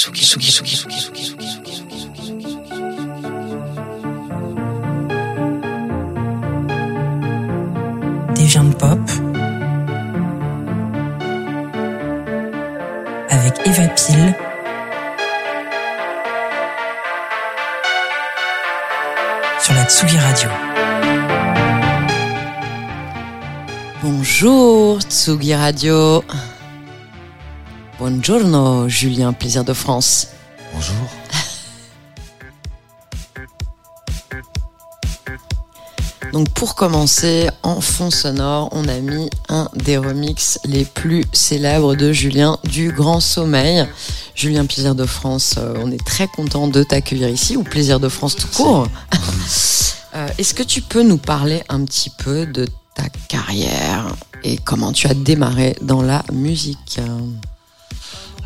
Tsugi, Des viandes pop. Avec Eva Pile. Sur la Tsugi Radio. Bonjour Tsugi Radio. Buongiorno Julien, plaisir de France. Bonjour. Donc pour commencer, en fond sonore, on a mis un des remixes les plus célèbres de Julien du Grand Sommeil. Julien Plaisir de France, euh, on est très content de t'accueillir ici, ou Plaisir de France tout court. Euh, Est-ce que tu peux nous parler un petit peu de ta carrière et comment tu as démarré dans la musique?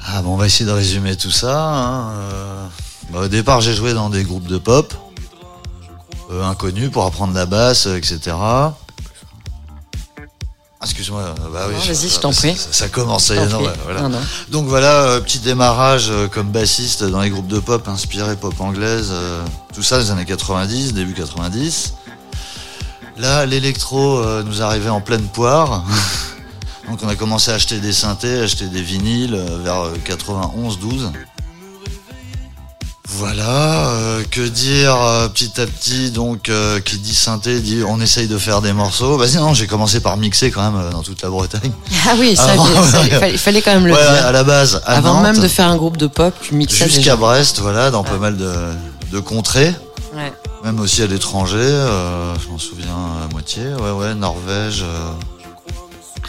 Ah bon, on va essayer de résumer tout ça. hein. Euh, bah, au départ, j'ai joué dans des groupes de pop euh, inconnus pour apprendre la basse, etc. Ah, Excuse-moi, euh, bah oui, vas-y, je t'en prie. Ça, ça commence, ça y T'en est, non, ouais, voilà. Non, non. Donc voilà, euh, petit démarrage comme bassiste dans les groupes de pop inspirés pop anglaise, tout ça les années 90, début 90. Là, l'électro nous arrivait en pleine poire. Donc on a commencé à acheter des synthés, acheter des vinyles euh, vers 91-12. Voilà, euh, que dire euh, petit à petit, donc euh, qui dit synthé dit on essaye de faire des morceaux. Vas-y, non, j'ai commencé par mixer quand même euh, dans toute la Bretagne. Ah oui, ça, il fallait, il fallait quand même le Ouais, dire. à la base, à Avant Nantes, même de faire un groupe de pop, tu mixais jusqu'à. Brest, voilà, dans pas mal de, de contrées, Ouais. même aussi à l'étranger, euh, je m'en souviens à moitié, ouais, ouais, Norvège.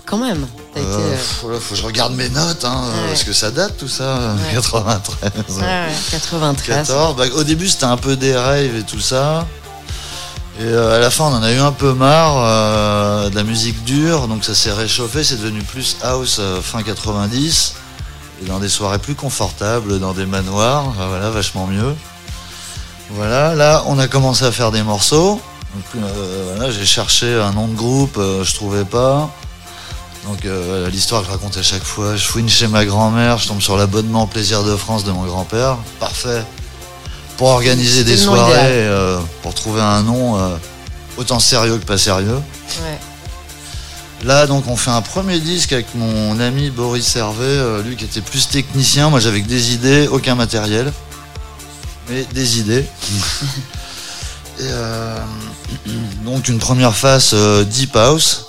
Euh, Ah, quand même. Été. euh, euh, faut que je regarde mes notes, hein, Ouais. parce que ça date tout ça, euh, Ouais. 93. ouais, ouais, 93. 14. Bah, au début, c'était un peu des rêves et tout ça. Et euh, à la fin, on en a eu un peu marre euh, de la musique dure, donc ça s'est réchauffé, c'est devenu plus house euh, fin 90, et dans des soirées plus confortables, dans des manoirs, euh, voilà, vachement mieux. Voilà, là, on a commencé à faire des morceaux. Donc, euh, voilà, j'ai cherché un nom de groupe, euh, je trouvais pas. Donc euh, l'histoire que je raconte à chaque fois, je fouine chez ma grand-mère, je tombe sur l'abonnement Plaisir de France de mon grand-père. Parfait. Pour organiser des soirées, euh, pour trouver un nom euh, autant sérieux que pas sérieux. Ouais. Là, donc, on fait un premier disque avec mon ami Boris Hervé, lui qui était plus technicien. Moi, j'avais que des idées, aucun matériel, mais des idées. Et euh, donc, une première face euh, Deep House.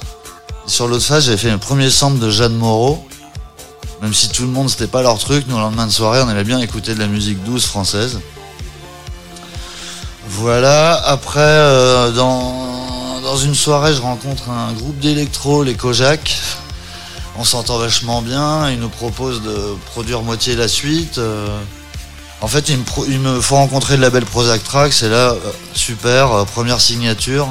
Sur l'autre face, j'avais fait un premier sample de Jeanne Moreau. Même si tout le monde, c'était pas leur truc, nous, le lendemain de soirée, on aimait bien écouter de la musique douce française. Voilà, après, euh, dans, une soirée, je rencontre un groupe d'électro, les Kojak. On s'entend vachement bien, ils nous proposent de produire moitié la suite. euh. En fait, il me, il me faut rencontrer le label Prozac Tracks, et là, euh, super, première signature.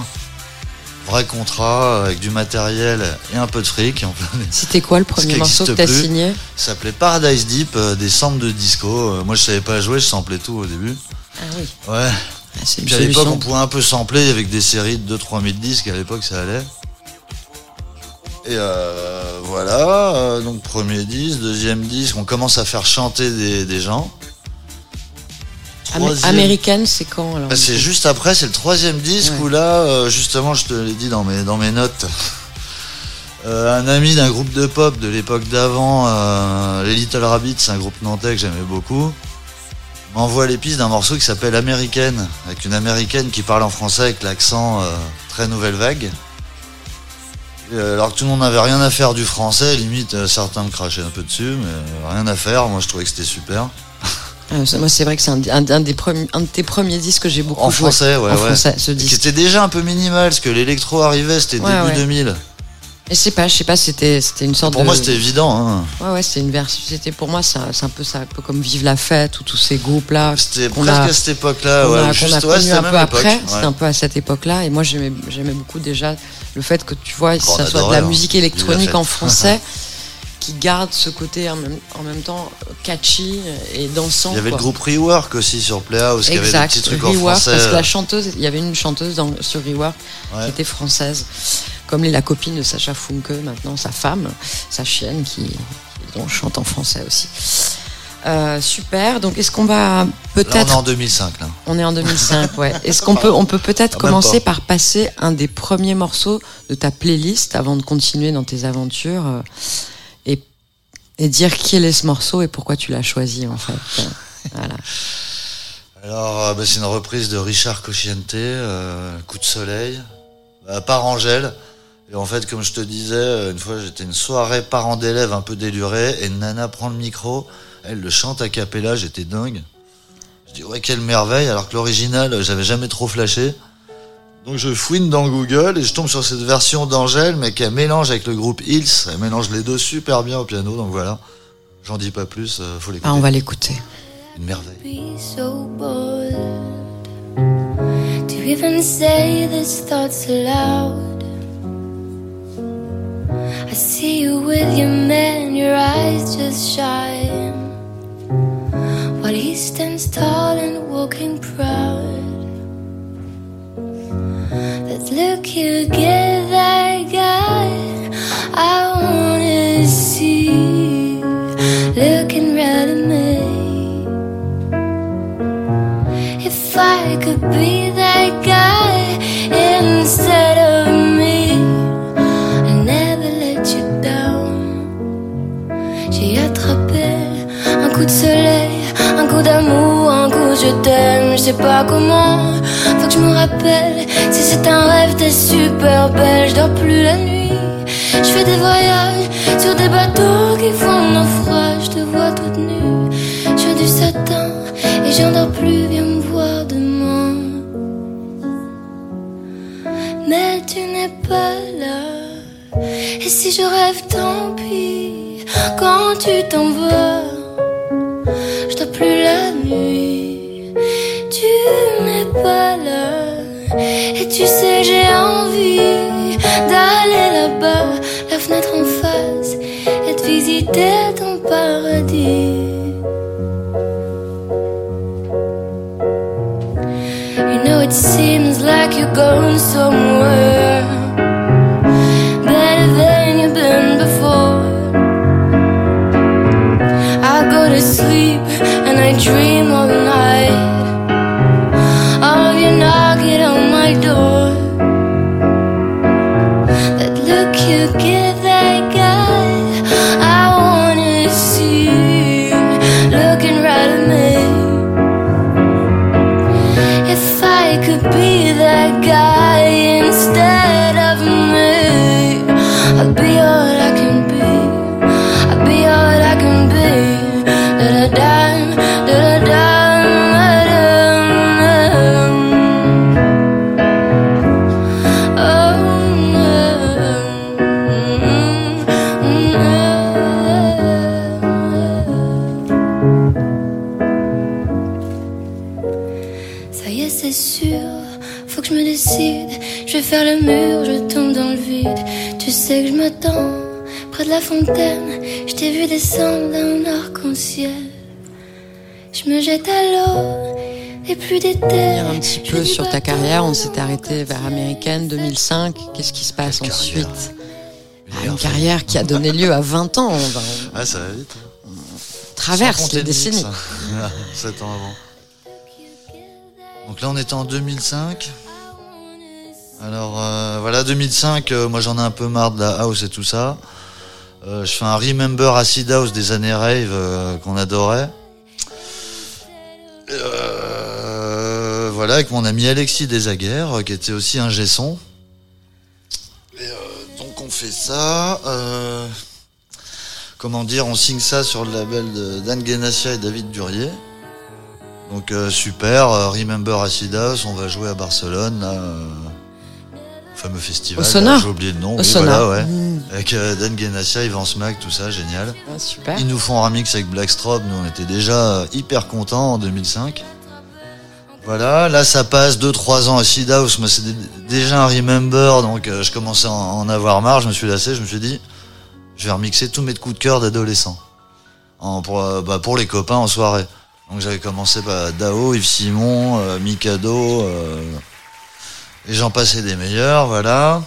Vrai contrat, avec du matériel et un peu de fric. C'était quoi le premier morceau que t'as signé Ça s'appelait Paradise Deep, euh, des samples de disco. Euh, moi, je savais pas jouer, je samplais tout au début. Ah oui. Ouais. Ah, Puis à l'époque, on pouvait un peu sampler avec des séries de 2-3 000 disques. À l'époque, ça allait. Et euh, voilà. donc, premier disque, deuxième disque, on commence à faire chanter des, des gens. Troisième- Américaine, c'est quand alors Bah, c'est juste après, c'est le troisième disque Ouais. où là, euh, justement, je te l'ai dit dans mes, dans mes notes. euh, un ami d'un groupe de pop de l'époque d'avant, euh, les Little Rabbits, c'est un groupe nantais que j'aimais beaucoup, m'envoie les pistes d'un morceau qui s'appelle Américaine, avec une américaine qui parle en français avec l'accent très nouvelle vague. Et, alors que tout le monde n'avait rien à faire du français, limite certains me crachaient un peu dessus, mais rien à faire, moi je trouvais que c'était super. Ah, ça- Moi, c'est vrai que c'est un, un- un des premiers, un de tes premiers disques que j'ai beaucoup En joué. français, ouais, en ouais. français, ce disque. était déjà un peu minimal, parce que l'électro arrivait, c'était Ouais, début ouais. 2000. Et je sais pas, je sais pas, c'était, c'était une sorte Pour de. moi, c'était évident. Hein. Ouais, ouais, c'était une version. C'était pour moi, c'est un, c'est un peu ça, un peu comme Vive la fête ou tous ces groupes-là. C'était qu'on presque a- à cette époque-là. Ouais, a, juste, a ouais, c'était un peu après, ouais. c'était un peu à cette époque-là. Et moi, j'aimais, j'aimais beaucoup déjà le fait que tu vois, ça soit de la hein. musique la électronique en français, qui garde ce côté en même, en même temps catchy et dansant. Il y avait quoi. le groupe Rework aussi sur Playhouse, qui avait des Exact, petits trucs en Rework, français. parce que la chanteuse, il y avait une chanteuse dans, sur Rework Ouais. qui était française, comme la copine de Sacha Funke, maintenant sa femme, sa chienne, qui, donc chante en français aussi. Euh, super. Donc, est-ce qu'on va Là, on est peut-être en 2005, là. On est en 2005, ouais. Est-ce qu'on peut, on peut peut-être Ah, commencer pas. par passer un des premiers morceaux de ta playlist avant de continuer dans tes aventures euh, et, dire quel est ce morceau et pourquoi tu l'as choisi en fait. Voilà. Alors, euh, bah, c'est une reprise de Richard Cocciante, euh, Coup de soleil, euh, par Angèle. Et en fait, comme je te disais, euh, une fois j'étais une soirée parents d'élèves un peu délurée, et Nana prend le micro, elle le chante à cappella, j'étais dingue. Je dis ouais quelle merveille, alors que l'original j'avais jamais trop flashé. Donc je fouine dans Google et je tombe sur cette version d'Angèle, mais qui mélange avec le groupe Hills, elle mélange les deux super bien au piano, donc voilà. J'en dis pas plus, euh, faut l'écouter. Ah, on va l'écouter. Une merveille. be so bold to even say these thoughts aloud. I see you with your man, your eyes just shine. While he stands tall and walking proud. That look you give that guy, I wanna see. Looking right at me. If I could be that guy instead of me, I never let you down. J'ai attrapé un coup de soleil, un coup d'amour, je t'aime, je sais pas comment. Faut que je me rappelle, si c'est un rêve, t'es super belle, je dors plus la nuit. Je fais des voyages sur des bateaux qui font naufrage, je te vois toute nue. Je veux du satin et j'en dors plus, viens me voir demain. Mais tu n'es pas là. Et si je rêve, tant pis. Quand tu t'en vas, je dors plus la nuit. Tu n'es pas là. Et tu sais, j'ai envie d'aller là-bas, la fenêtre en face, et de visiter ton paradis. You know it seems like you're going somewhere better than you've been before. I go to sleep and I dream all night look you give that fontaine. Je t'ai vu descendre d'un arc-en-ciel. Je me jette à l'eau et plus d'été. Revenir un petit peu sur ta carrière, on s'était arrêté vers Américaine 2005. Qu'est-ce qui se passe Quelle ensuite carrière. Ah, Une carrière qui a donné lieu à 20 ans. On, va- on Ah, ça va vite. hein. traverse Sans compter les décennies. hein. 7 ans avant. Donc là, on était en 2005. Alors euh, voilà, 2005, euh, moi j'en ai un peu marre de la house et tout ça. Euh, je fais un Remember Acid House des années rave euh, qu'on adorait. Euh, voilà, avec mon ami Alexis Desaguerres, euh, qui était aussi un gesson. Et euh, donc on fait ça. euh, comment dire, on signe ça sur le label de Dan Genassia et David Durier. Donc euh, super, euh, Remember Acid House, on va jouer à Barcelone, là, euh, fameux festival. J'ai oublié le nom. Au oui, Sonar. voilà, ouais. Mmh. Avec euh, Dan Genassia, Ivan Smack, tout ça, génial. Ah, super. Ils nous font un remix avec Blackstrobe, nous on était déjà euh, hyper contents en 2005. Voilà, là ça passe 2-3 ans à Seed House, moi c'est dé- déjà un Remember, donc euh, je commençais à en avoir marre, je me suis lassé, je me suis dit, je vais remixer tous mes coups de cœur d'adolescent. En- Pour, euh, bah, pour les copains en soirée. Donc j'avais commencé par Dao, Yves Simon, euh, Mikado, euh, et j'en passais des meilleurs, voilà.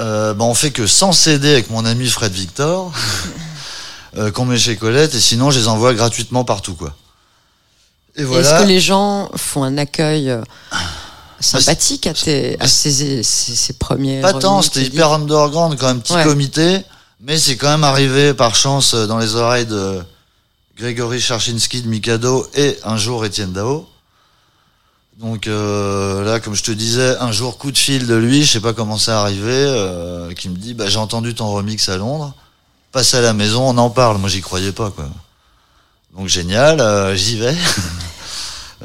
Euh, bah, on fait que sans CD avec mon ami Fred Victor. euh, qu'on met chez Colette, et sinon je les envoie gratuitement partout, quoi. Et Est-ce voilà. que les gens font un accueil euh, sympathique à, tes, à ces, ces, ces premiers Pas tant, c'était hyper underground, quand même, petit Ouais. comité, mais c'est quand même arrivé par chance euh, dans les oreilles de Grégory Charchinski de Mikado et un jour Étienne Dao. Donc euh, là, comme je te disais, un jour coup de fil de lui, je sais pas comment c'est arrivé, euh, qui me dit bah j'ai entendu ton remix à Londres, passe à la maison, on en parle. Moi j'y croyais pas quoi. Donc génial, euh, j'y vais.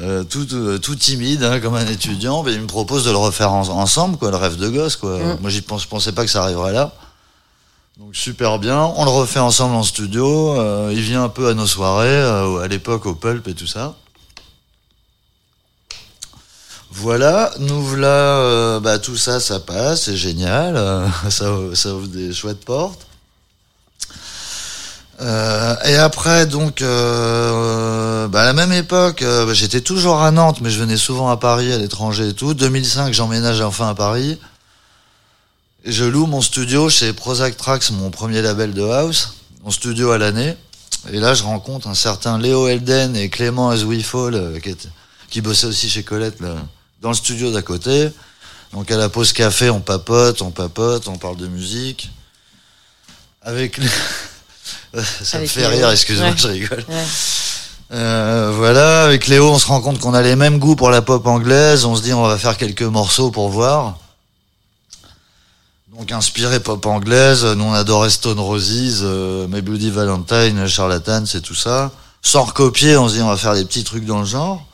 Euh, tout, tout, timide hein, comme un étudiant, mais il me propose de le refaire en- ensemble, quoi, le rêve de gosse, quoi. Mm. Moi, j'y pense, pensais pas que ça arriverait là. Donc super bien, on le refait ensemble en studio. euh, il vient un peu à nos soirées, euh, à l'époque au Pulp et tout ça. Voilà, nous voilà, euh, bah, tout ça, ça passe, c'est génial, euh, ça, ouvre des chouettes portes. Euh, et après, donc, euh, bah, à la même époque, bah, j'étais toujours à Nantes, mais je venais souvent à Paris, à l'étranger et tout. 2005, j'emménage enfin à Paris. Je loue mon studio chez Prozac Tracks, mon premier label de house, mon studio à l'année. Et là, je rencontre un certain Léo Elden et Clément As qui, était- qui bossait aussi chez Colette, dans le studio d'à côté. Donc à la pause café, on papote, on papote, on parle de musique. Avec les... Ça Avec me fait Léo. rire, excuse-moi, Ouais. je rigole. Ouais. Euh, voilà, avec Léo, on se rend compte qu'on a les mêmes goûts pour la pop anglaise. On se dit, on va faire quelques morceaux pour voir. Donc, inspiré pop anglaise, nous on adorait Stone Roses, euh, My Bloody Valentine, Charlatan, c'est tout ça. Sans recopier, on se dit, on va faire des petits trucs dans le genre.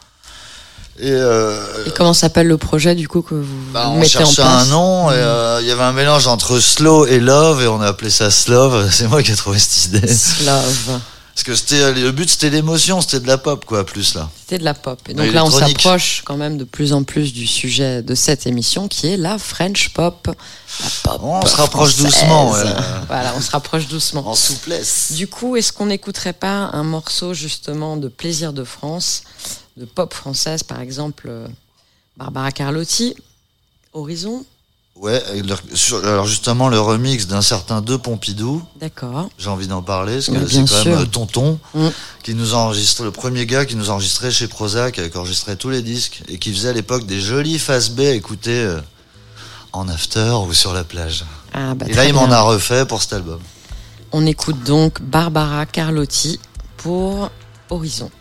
Et, euh, Et comment s'appelle le projet du coup que vous bah, on mettez en cherchait place un nom, et euh, il y avait un mélange entre slow et love, et on a appelé ça Slove. C'est moi qui ai trouvé cette idée. Slove. Parce que c'était le but, c'était l'émotion, c'était de la pop, quoi, plus là. C'était de la pop. Et donc là, on s'approche quand même de plus en plus du sujet de cette émission qui est la French pop. La pop On se rapproche doucement, ouais. Voilà, on se rapproche doucement. En souplesse. Du coup, est-ce qu'on n'écouterait pas un morceau justement de Plaisir de France, de pop française par exemple, euh, Barbara Carlotti, Horizon Ouais, sur- alors justement, le remix d'un certain De Pompidou, D'accord. j'ai envie d'en parler, parce que c'est quand sûr. même euh, Tonton, Mm. qui nous a enregistré, le premier gars qui nous a enregistré chez Prozac, qui enregistrait tous les disques, et qui faisait à l'époque des jolis face B à écouter euh, en after ou sur la plage. Ah, bah, et là, il m'en a refait pour cet album. On écoute donc Barbara Carlotti pour Horizon.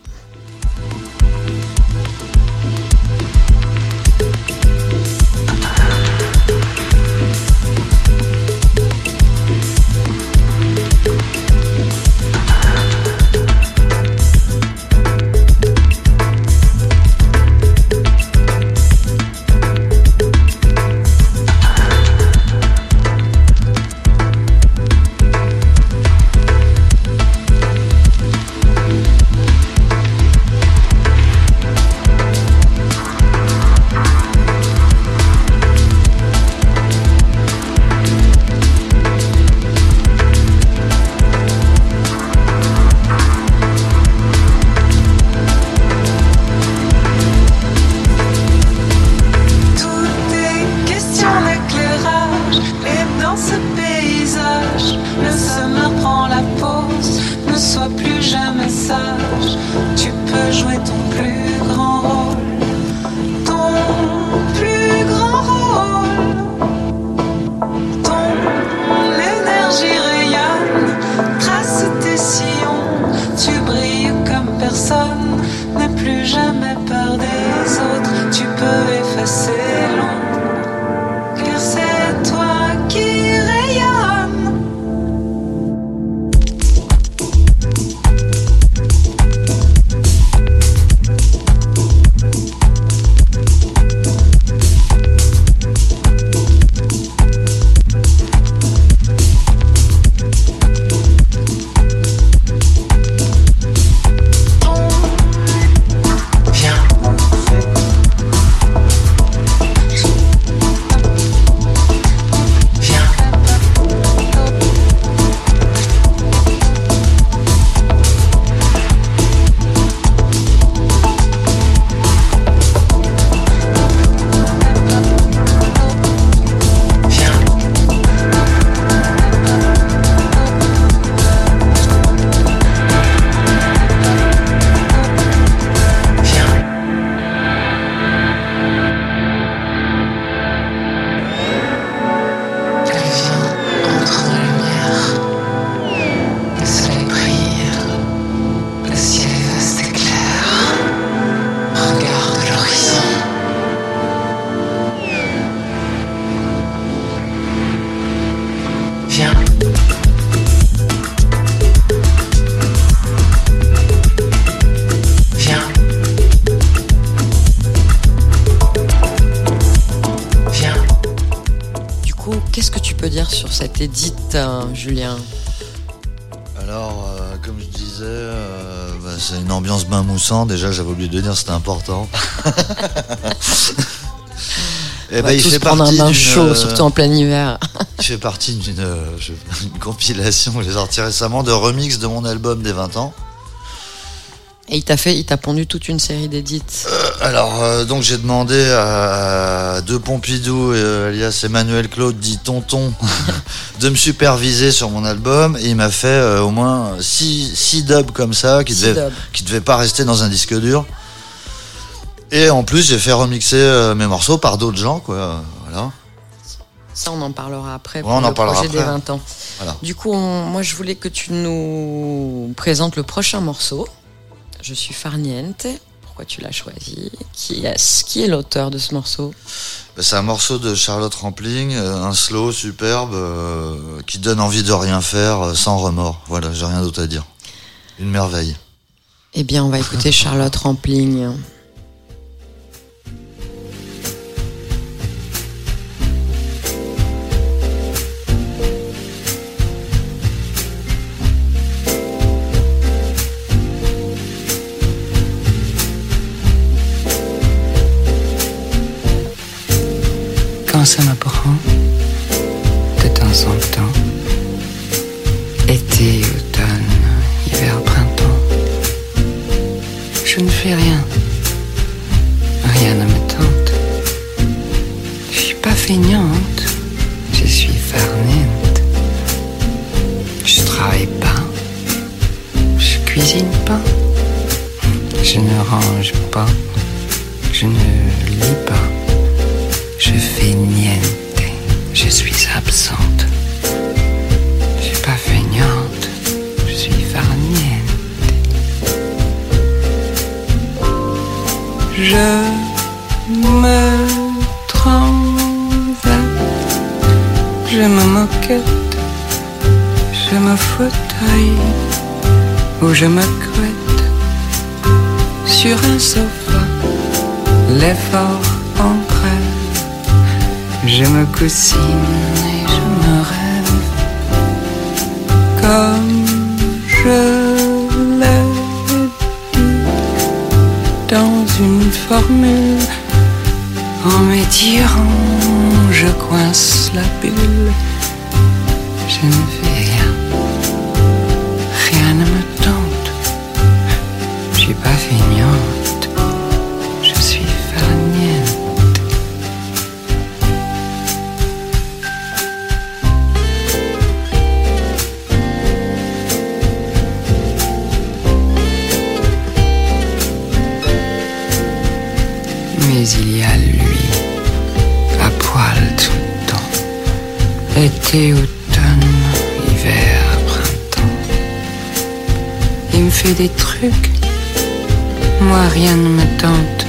Cet édit, hein, Julien Alors, euh, comme je disais, euh, bah, c'est une ambiance bain moussant. Déjà, j'avais oublié de dire, c'était important. Et On bah, va il fait prendre un partie bain d'une, chaud, euh, surtout en plein hiver. Il fait partie d'une euh, compilation que j'ai sortie récemment de remix de mon album des 20 ans. Et il t'a fait, il t'a pondu toute une série d'édits. Alors, euh, donc j'ai demandé à De Pompidou, euh, alias Emmanuel Claude, dit Tonton, de me superviser sur mon album. Et il m'a fait euh, au moins 6 six dubs comme ça, qui Six devaient, qui devaient pas rester dans un disque dur. Et en plus, j'ai fait remixer euh, mes morceaux par d'autres gens, quoi. Voilà. Ça, on en parlera après Ouais, pour on en le parlera projet des après. 20 ans. Voilà. Du coup, on- moi, je voulais que tu nous présentes le prochain morceau. Je suis Farniente. Pourquoi tu l'as choisi? Qui est, qui est l'auteur de ce morceau? Bah, C'est un morceau de Charlotte Rampling, euh, un slow superbe euh, qui donne envie de rien faire euh, sans remords. Voilà, j'ai rien d'autre à dire. Une merveille. Eh bien, on va écouter Charlotte Rampling. Quand ça me prend, de temps en temps, été, automne, hiver, printemps, je ne fais rien, rien ne me tente. Je suis pas feignante, je suis farniente. Je travaille pas, je cuisine pas, je ne range pas, je me fauteuil ou je me couette sur un sofa, l'effort en crève. Je me coussine et je me rêve comme je l'ai dit dans une formule. En m'étirant, je coince la bulle. Été, automne, hiver, printemps. Il me fait des trucs, moi rien ne me tente.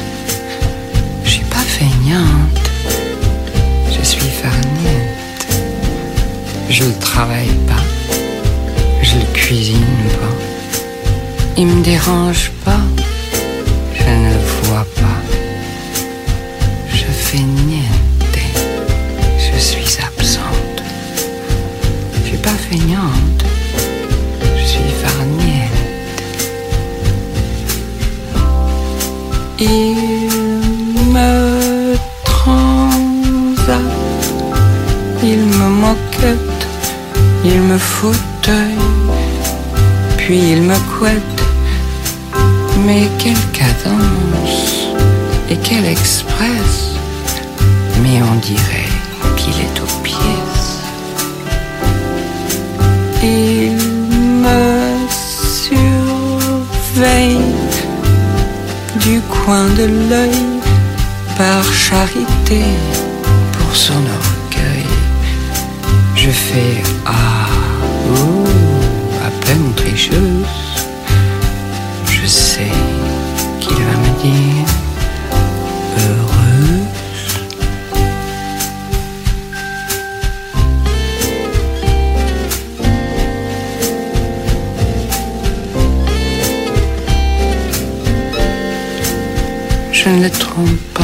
Je ne le trompe pas.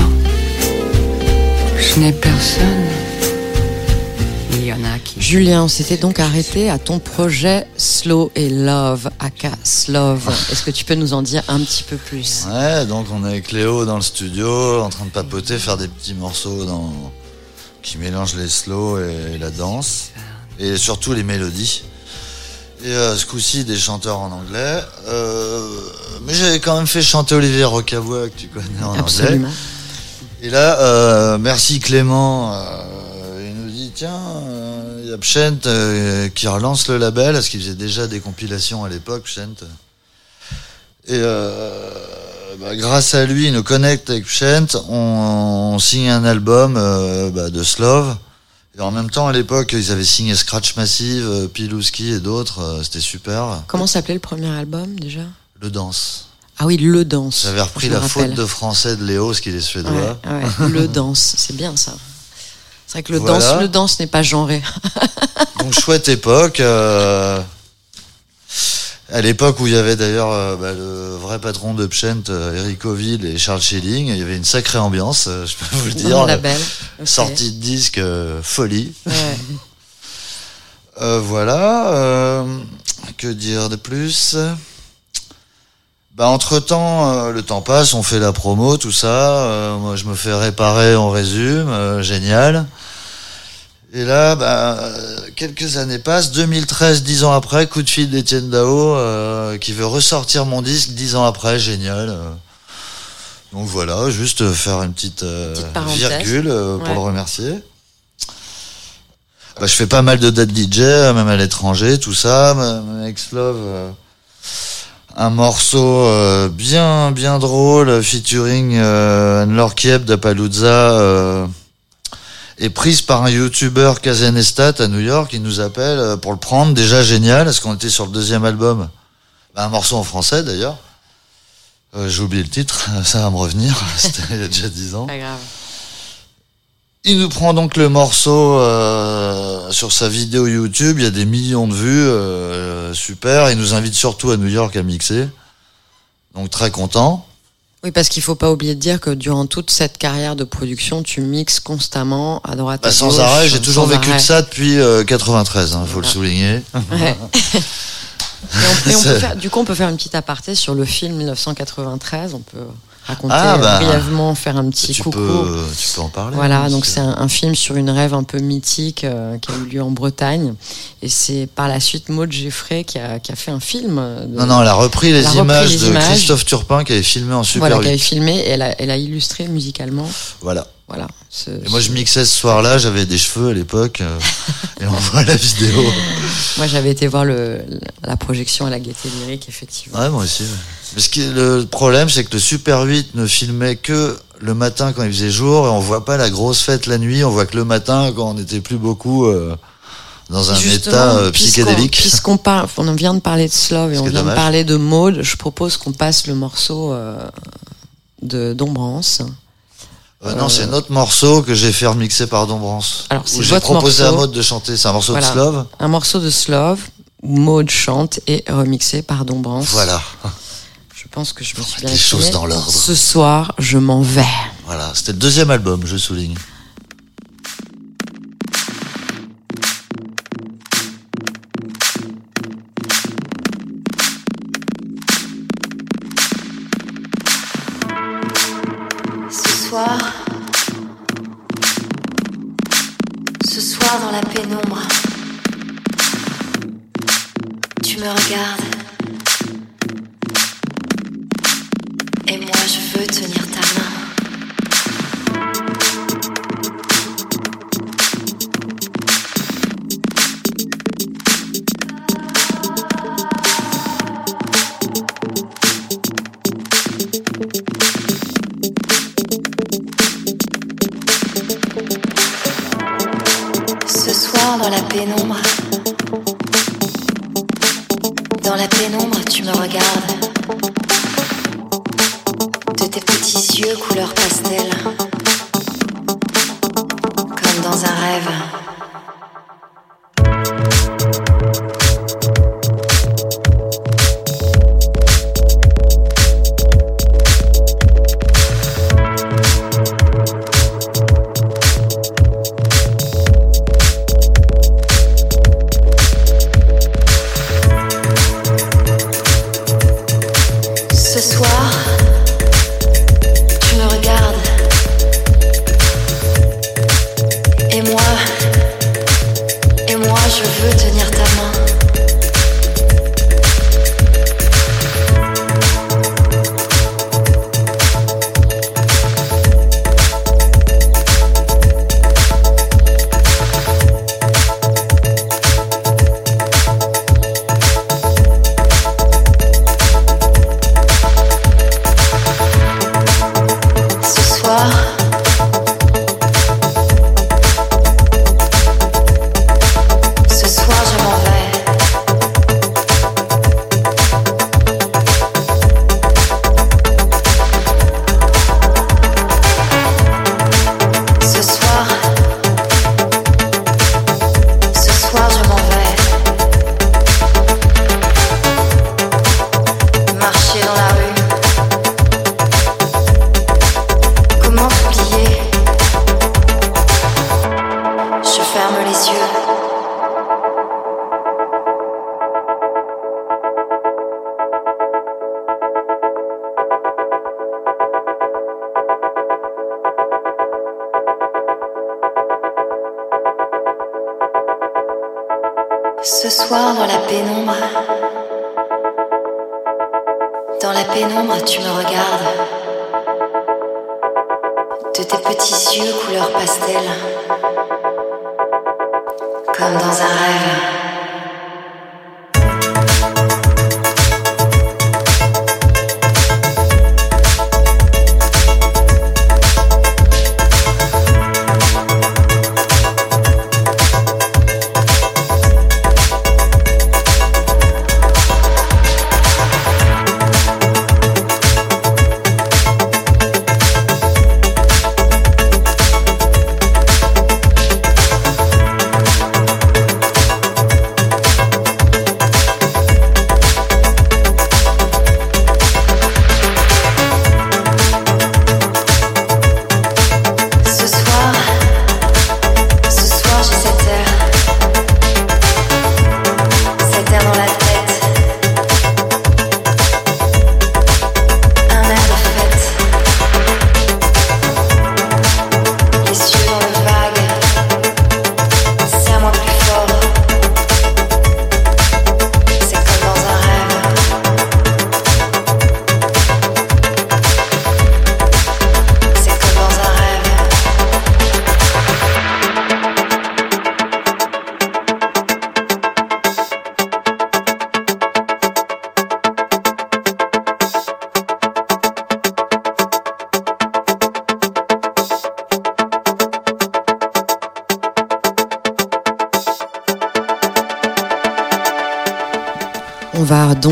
Je n'ai personne. Il y en a qui. Julien, on s'était donc arrêté à ton projet Slow et Love, aka Slove. Est-ce que tu peux nous en dire un petit peu plus? Ouais, donc on est avec Léo dans le studio, en train de papoter, faire des petits morceaux dans... qui mélangent les slow et la danse, et surtout les mélodies. Et euh, ce coup-ci, des chanteurs en anglais. Euh, mais j'avais quand même fait chanter Olivier Rocabois, que tu connais en anglais. Et là, euh, merci Clément, euh, il nous dit tiens, euh, il y a Pshent euh, qui relance le label, parce qu'il faisait déjà des compilations à l'époque, Pshent. Et euh, bah, grâce à lui, il nous connecte avec Pshent, on, on signe un album euh, bah, de Slove. Et en même temps, à l'époque, ils avaient signé Scratch Massive, euh, Pilouski et d'autres, euh, c'était super. Comment s'appelait le premier album déjà? Le danse. Ah oui, Le Danse. J'avais repris la faute de français de Léo, ce qu'il est suédois. Ouais, ouais, Le Danse, c'est bien ça. C'est vrai que le Voilà. danse, le danse n'est pas genré. Donc chouette époque. euh, à l'époque où il y avait d'ailleurs euh, bah, le vrai patron de Pshent, euh, Eric Oville et Charles Schilling, il y avait une sacrée ambiance, euh, je peux vous le dire. label. Sortie de disque euh, folie. Ouais. Euh, voilà. euh, que dire de plus? Bah, entre temps, le temps passe, on fait la promo, tout ça. euh, moi, je me fais réparer, on résume, euh, génial. Et là, bah, quelques années passent. 2013, dix ans après, coup de fil d'Étienne Dao, euh, qui veut ressortir mon disque dix ans après, génial. euh. Donc voilà, juste faire une petite, euh, virgule euh, pour Ouais. le remercier. Bah, je fais pas mal de dates DJ, même à l'étranger, tout ça. Ex-Love, euh, un morceau euh, bien bien drôle, featuring euh, Anne-Laure Kiep d'Apalooza, euh, est prise par un YouTuber Kazanestat à New York. Il nous appelle euh, pour le prendre. Déjà génial, parce qu'on était sur le deuxième album? Bah, un morceau en français d'ailleurs. Euh, J'ai oublié le titre, ça va me revenir. C'était il y a déjà dix ans. Pas grave. Il nous prend donc le morceau euh, sur sa vidéo YouTube, il y a des millions de vues, euh, super. Il nous invite surtout à New York à mixer. Donc très content. Oui, parce qu'il faut pas oublier de dire que durant toute cette carrière de production, tu mixes constamment à droite Bah, à sans gauche, arrêt, j'ai toujours sans vécu arrêt. de ça depuis euh, 93, hein, faut le souligner. Ouais. Et on- et on peut faire- du coup, on peut faire une petite aparté sur le film 1993. On peut raconter Ah, bah. brièvement, faire un petit tu, coucou. peux, tu peux en parler. Voilà, hein, donc c'est un, un film sur une rêve un peu mythique euh, qui a eu lieu en Bretagne. Et c'est par la suite Maud Geffray qui a, qui a fait un film. euh, de- Non, non, elle a repris les Elle a repris images les de images. Christophe Turpin qui avait filmé en Super voilà, 8. qui avait filmé et elle a, elle a illustré musicalement. Voilà. Voilà. ce- Et moi, je mixais ce soir-là, j'avais des cheveux à l'époque, euh, et on voit la vidéo. Moi, j'avais été voir le, la projection à la Gaieté Lyrique, effectivement. Ouais, moi aussi. ouais. Mais ce qui est le problème, c'est que le Super 8 ne filmait que le matin quand il faisait jour, et on voit pas la grosse fête la nuit, on voit que le matin quand on n'était plus beaucoup euh, dans un Justement, état euh, psychédélique. Puisqu'on parle, on en vient de parler de Slove et on vient de parler de Maud, je propose qu'on passe le morceau euh, de Dombrance. Euh, non, c'est un autre morceau que j'ai fait remixer par Dombrance. Alors, c'est Où j'ai proposé à. Maud de chanter. C'est un morceau Voilà. de Slove. Un morceau de Slove où Maud chante et remixé par Dombrance. Voilà. Je pense que je me suis bien les choses dans l'ordre. Ce soir, je m'en vais. Voilà. C'était le deuxième album, je souligne. Me regardes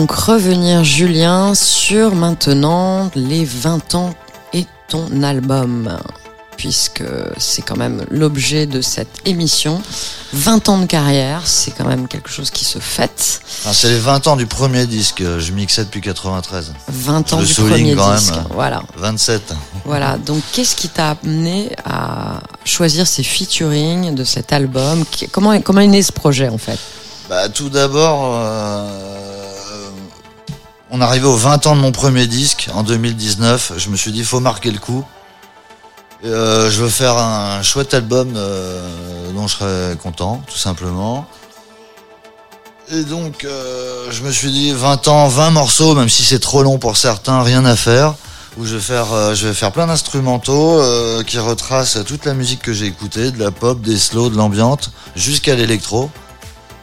donc revenir, Julien, sur maintenant les 20 ans et ton album, puisque c'est quand même l'objet de cette émission. 20 ans de carrière, c'est quand même quelque chose qui se fête. Ah, c'est les 20 ans du premier disque, je mixais depuis 93. 20 Je ans du premier quand disque. même. Voilà. 27. Voilà. Donc, qu'est-ce qui t'a amené à choisir ces featuring de cet album? Comment, comment est né ce projet, en fait? Bah, tout d'abord, euh, on arrivait aux 20 ans de mon premier disque en 2019. Je me suis dit, faut marquer le coup. Euh, je veux faire un chouette album euh, dont je serais content, tout simplement. Et donc, euh, je me suis dit, 20 ans, 20 morceaux, même si c'est trop long pour certains, rien à faire. Où je vais faire, je vais faire plein d'instrumentaux qui retracent toute la musique que j'ai écoutée, de la pop, des slows, de l'ambiante, jusqu'à l'électro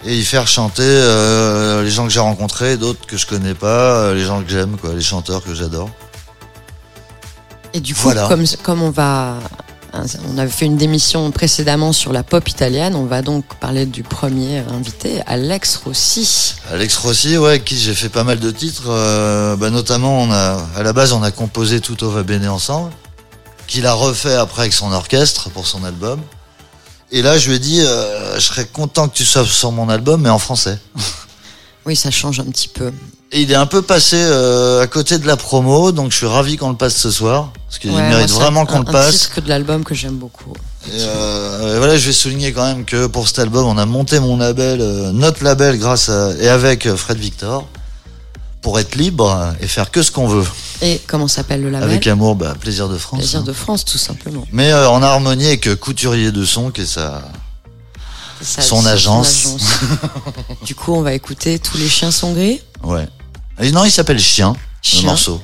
et y faire chanter euh, les gens que j'ai rencontrés, d'autres que je connais pas, euh, les gens que j'aime, quoi, les chanteurs que j'adore. Et du coup, Voilà. comme, comme on va. On avait fait une démission précédemment sur la pop italienne. On va donc parler du premier invité, Alex Rossi. Alex Rossi, ouais, avec qui j'ai fait pas mal de titres, euh, bah, notamment on a, à la base on a composé Tutto va bene ensemble, qu'il a refait après avec son orchestre pour son album. Et là je lui ai dit, euh, je serais content que tu sois sur mon album, mais en français. Oui, ça change un petit peu. Et il est un peu passé euh, à côté de la promo, donc je suis ravi qu'on le passe ce soir, parce qu'il Ouais, mérite moi, c'est vraiment un- qu'on le Un passe. disque de l'album que j'aime beaucoup. Et, euh, et voilà, je vais souligner quand même que pour cet album, on a monté mon label, euh, notre label, grâce à et avec euh, Fred Victor, pour être libre et faire que ce qu'on veut. Et comment s'appelle le label Avec amour, bah, Plaisir de France. Plaisir hein. de France, tout simplement. Mais euh, en harmonie avec euh, Couturier de son, qui est sa, Ça, son agence. agence. du coup, on va écouter Tous les chiens sont gris. Ouais. Et non, il s'appelle Chien, Chien. le morceau.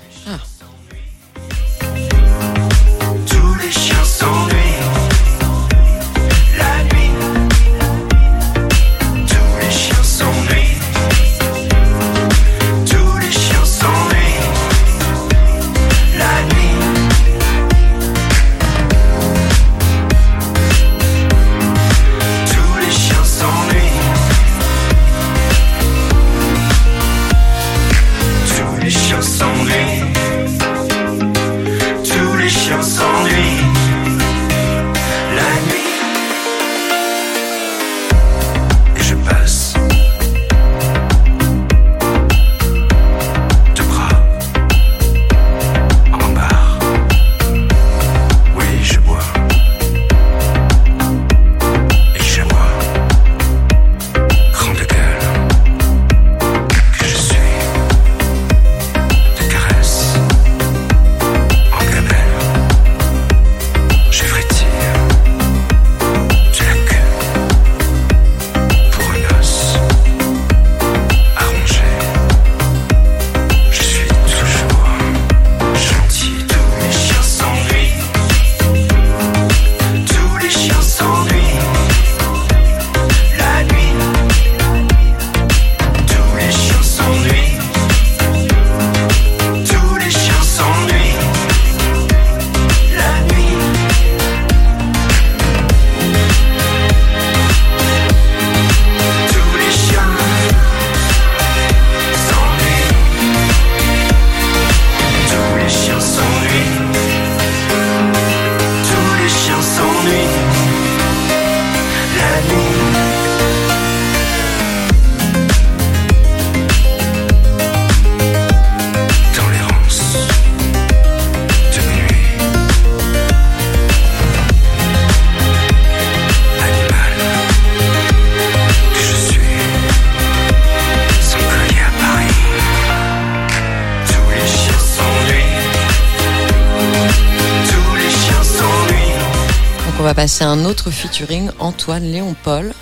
Va passer à un autre featuring, Antoine Léon Paul.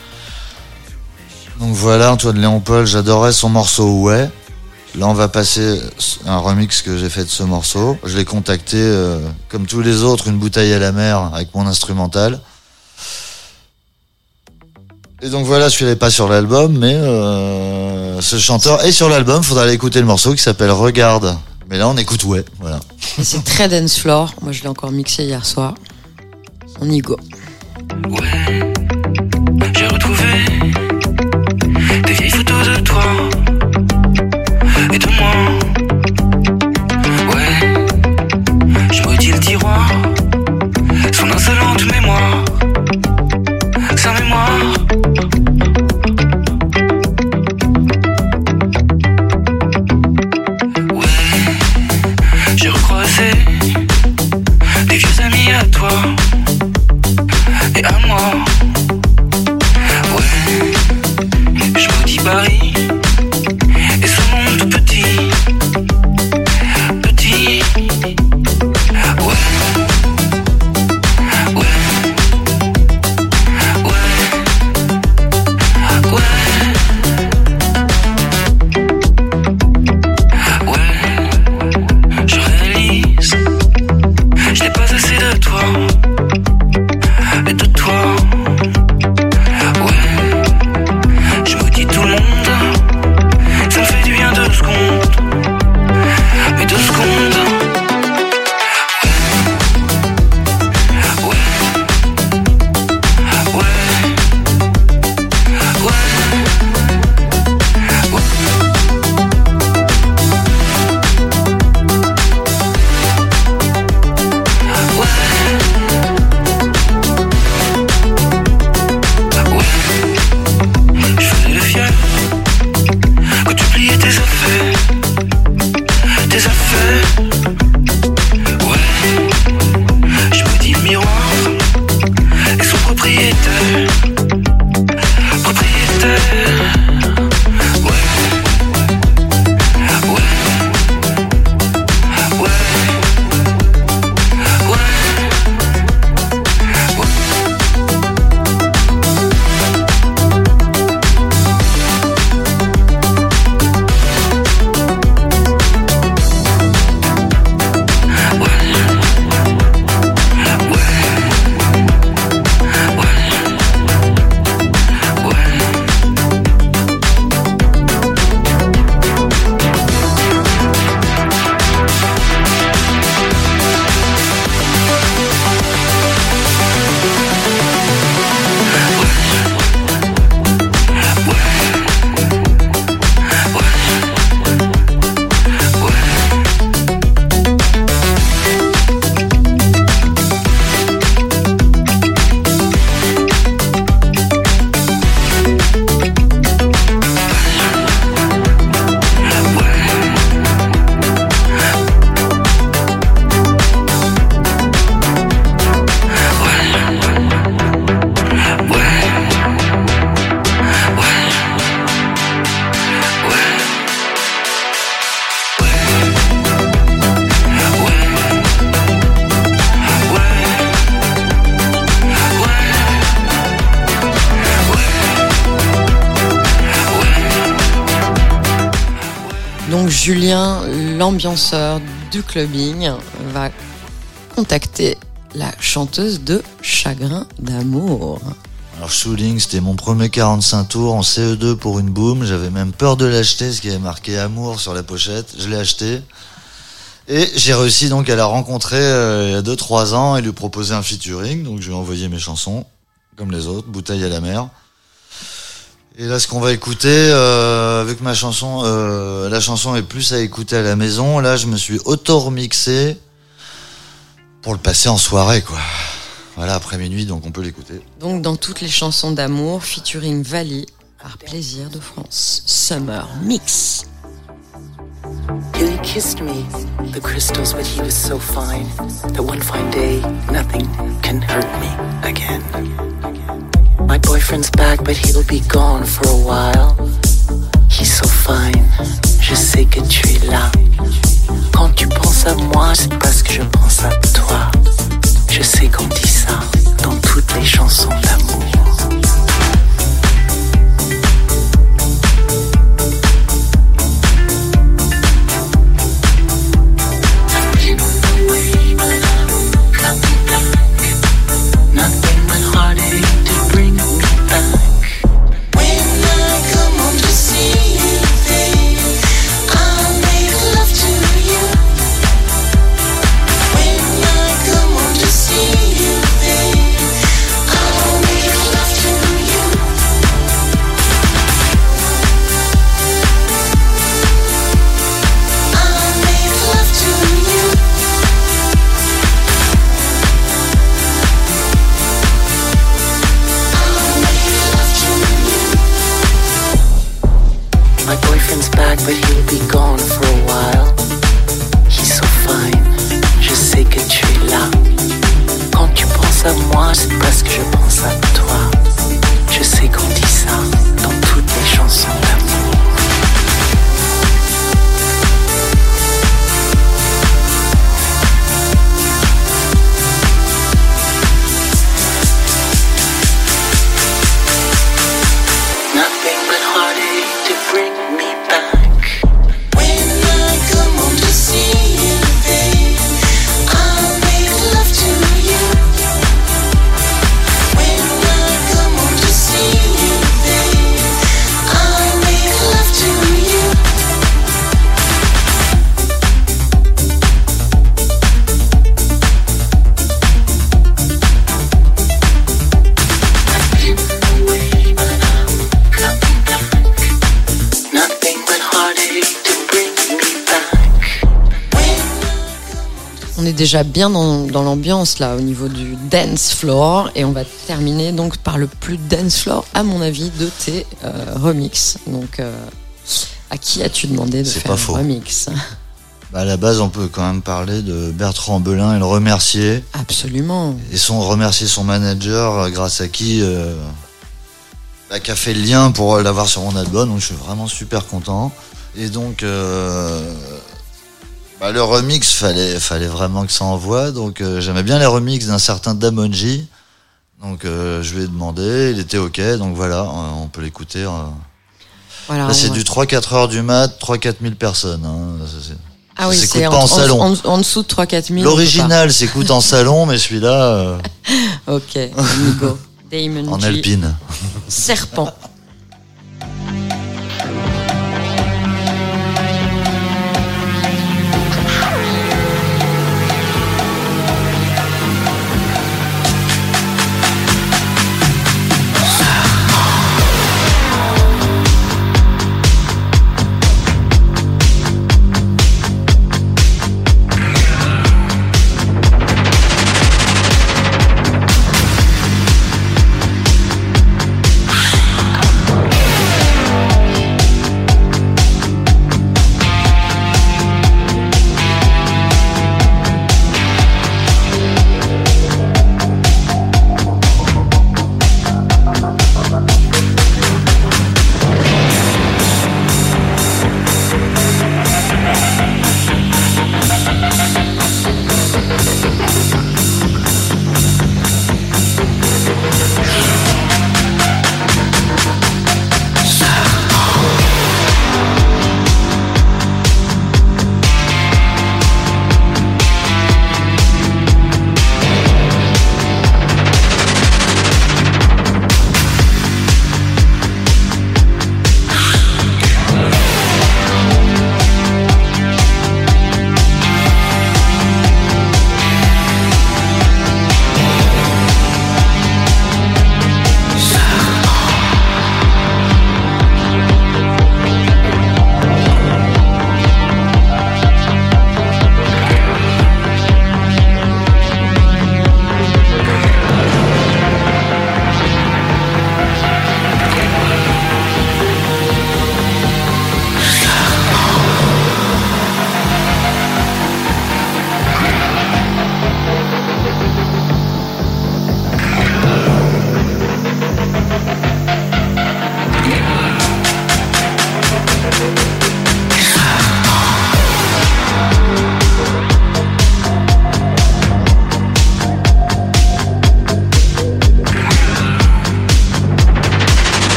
Donc voilà, Antoine Léon Paul, j'adorais son morceau Ouais. Là, on va passer un remix que j'ai fait de ce morceau. Je l'ai contacté, euh, comme tous les autres, une bouteille à la mer avec mon instrumental. Et donc voilà, celui-là n'est pas sur l'album, mais euh, ce chanteur est sur l'album. Faudra aller écouter le morceau qui s'appelle Regarde. Mais là, on écoute Ouais, voilà. Et c'est très dance floor. Moi, je l'ai encore mixé hier soir. On y go. Ouais, l'ambianceur du clubbing, va contacter la chanteuse de Chagrin d'amour. Alors Shooting, c'était mon premier 45 tours en CE2 pour une boom. J'avais même peur de l'acheter, parce qu'il y avait marqué Amour sur la pochette. Je l'ai acheté. Et j'ai réussi donc à la rencontrer euh, il y a 2-3 ans et lui proposer un featuring. Donc je lui ai envoyé mes chansons, comme les autres, Bouteille à la mer. Et là, ce qu'on va écouter, euh, avec ma chanson, euh, la chanson est plus à écouter à la maison. Là, je me suis auto-remixé pour le passer en soirée, quoi. Voilà, après minuit, donc on peut l'écouter. Donc dans toutes les chansons d'amour, featuring Vali par Plaisir de France. Summer Mix. He kissed me, the crystals, but he was so fine that one fine day nothing can hurt me again. Boyfriend's back, but he'll be gone for a while. He's so fine, je sais que tu es là. Quand tu penses à moi, c'est parce que je pense à toi. Je sais qu'on dit ça dans toutes les chansons d'amour. Déjà bien dans, dans l'ambiance là au niveau du dance floor et on va terminer donc par le plus dance floor à mon avis de tes euh, remix. Donc euh, à qui as-tu demandé de faire pas un faux. remix? Bah, à la base, on peut quand même parler de Bertrand Belin et le remercier. Absolument. Et son remercier son manager, euh, grâce à qui, euh, bah, qui a fait le lien pour l'avoir sur mon album. Donc je suis vraiment super content. Et donc, euh, bah, le remix, fallait, fallait vraiment que ça envoie. Donc euh, j'aimais bien les remixes d'un certain Damonji. Donc euh, je lui ai demandé, il était ok. Donc voilà, euh, on peut l'écouter. euh. Voilà, Là, c'est on va- du 3-4 heures du mat, 3-4 000 personnes. hein. Ça, c'est- Ah ça oui, s'écoute c'est en, pas en salon. en- en dessous de 3-4 000. on peut L'original s'écoute en salon, mais celui-là euh. Ok, amigo. Damon en G. alpine. Serpent.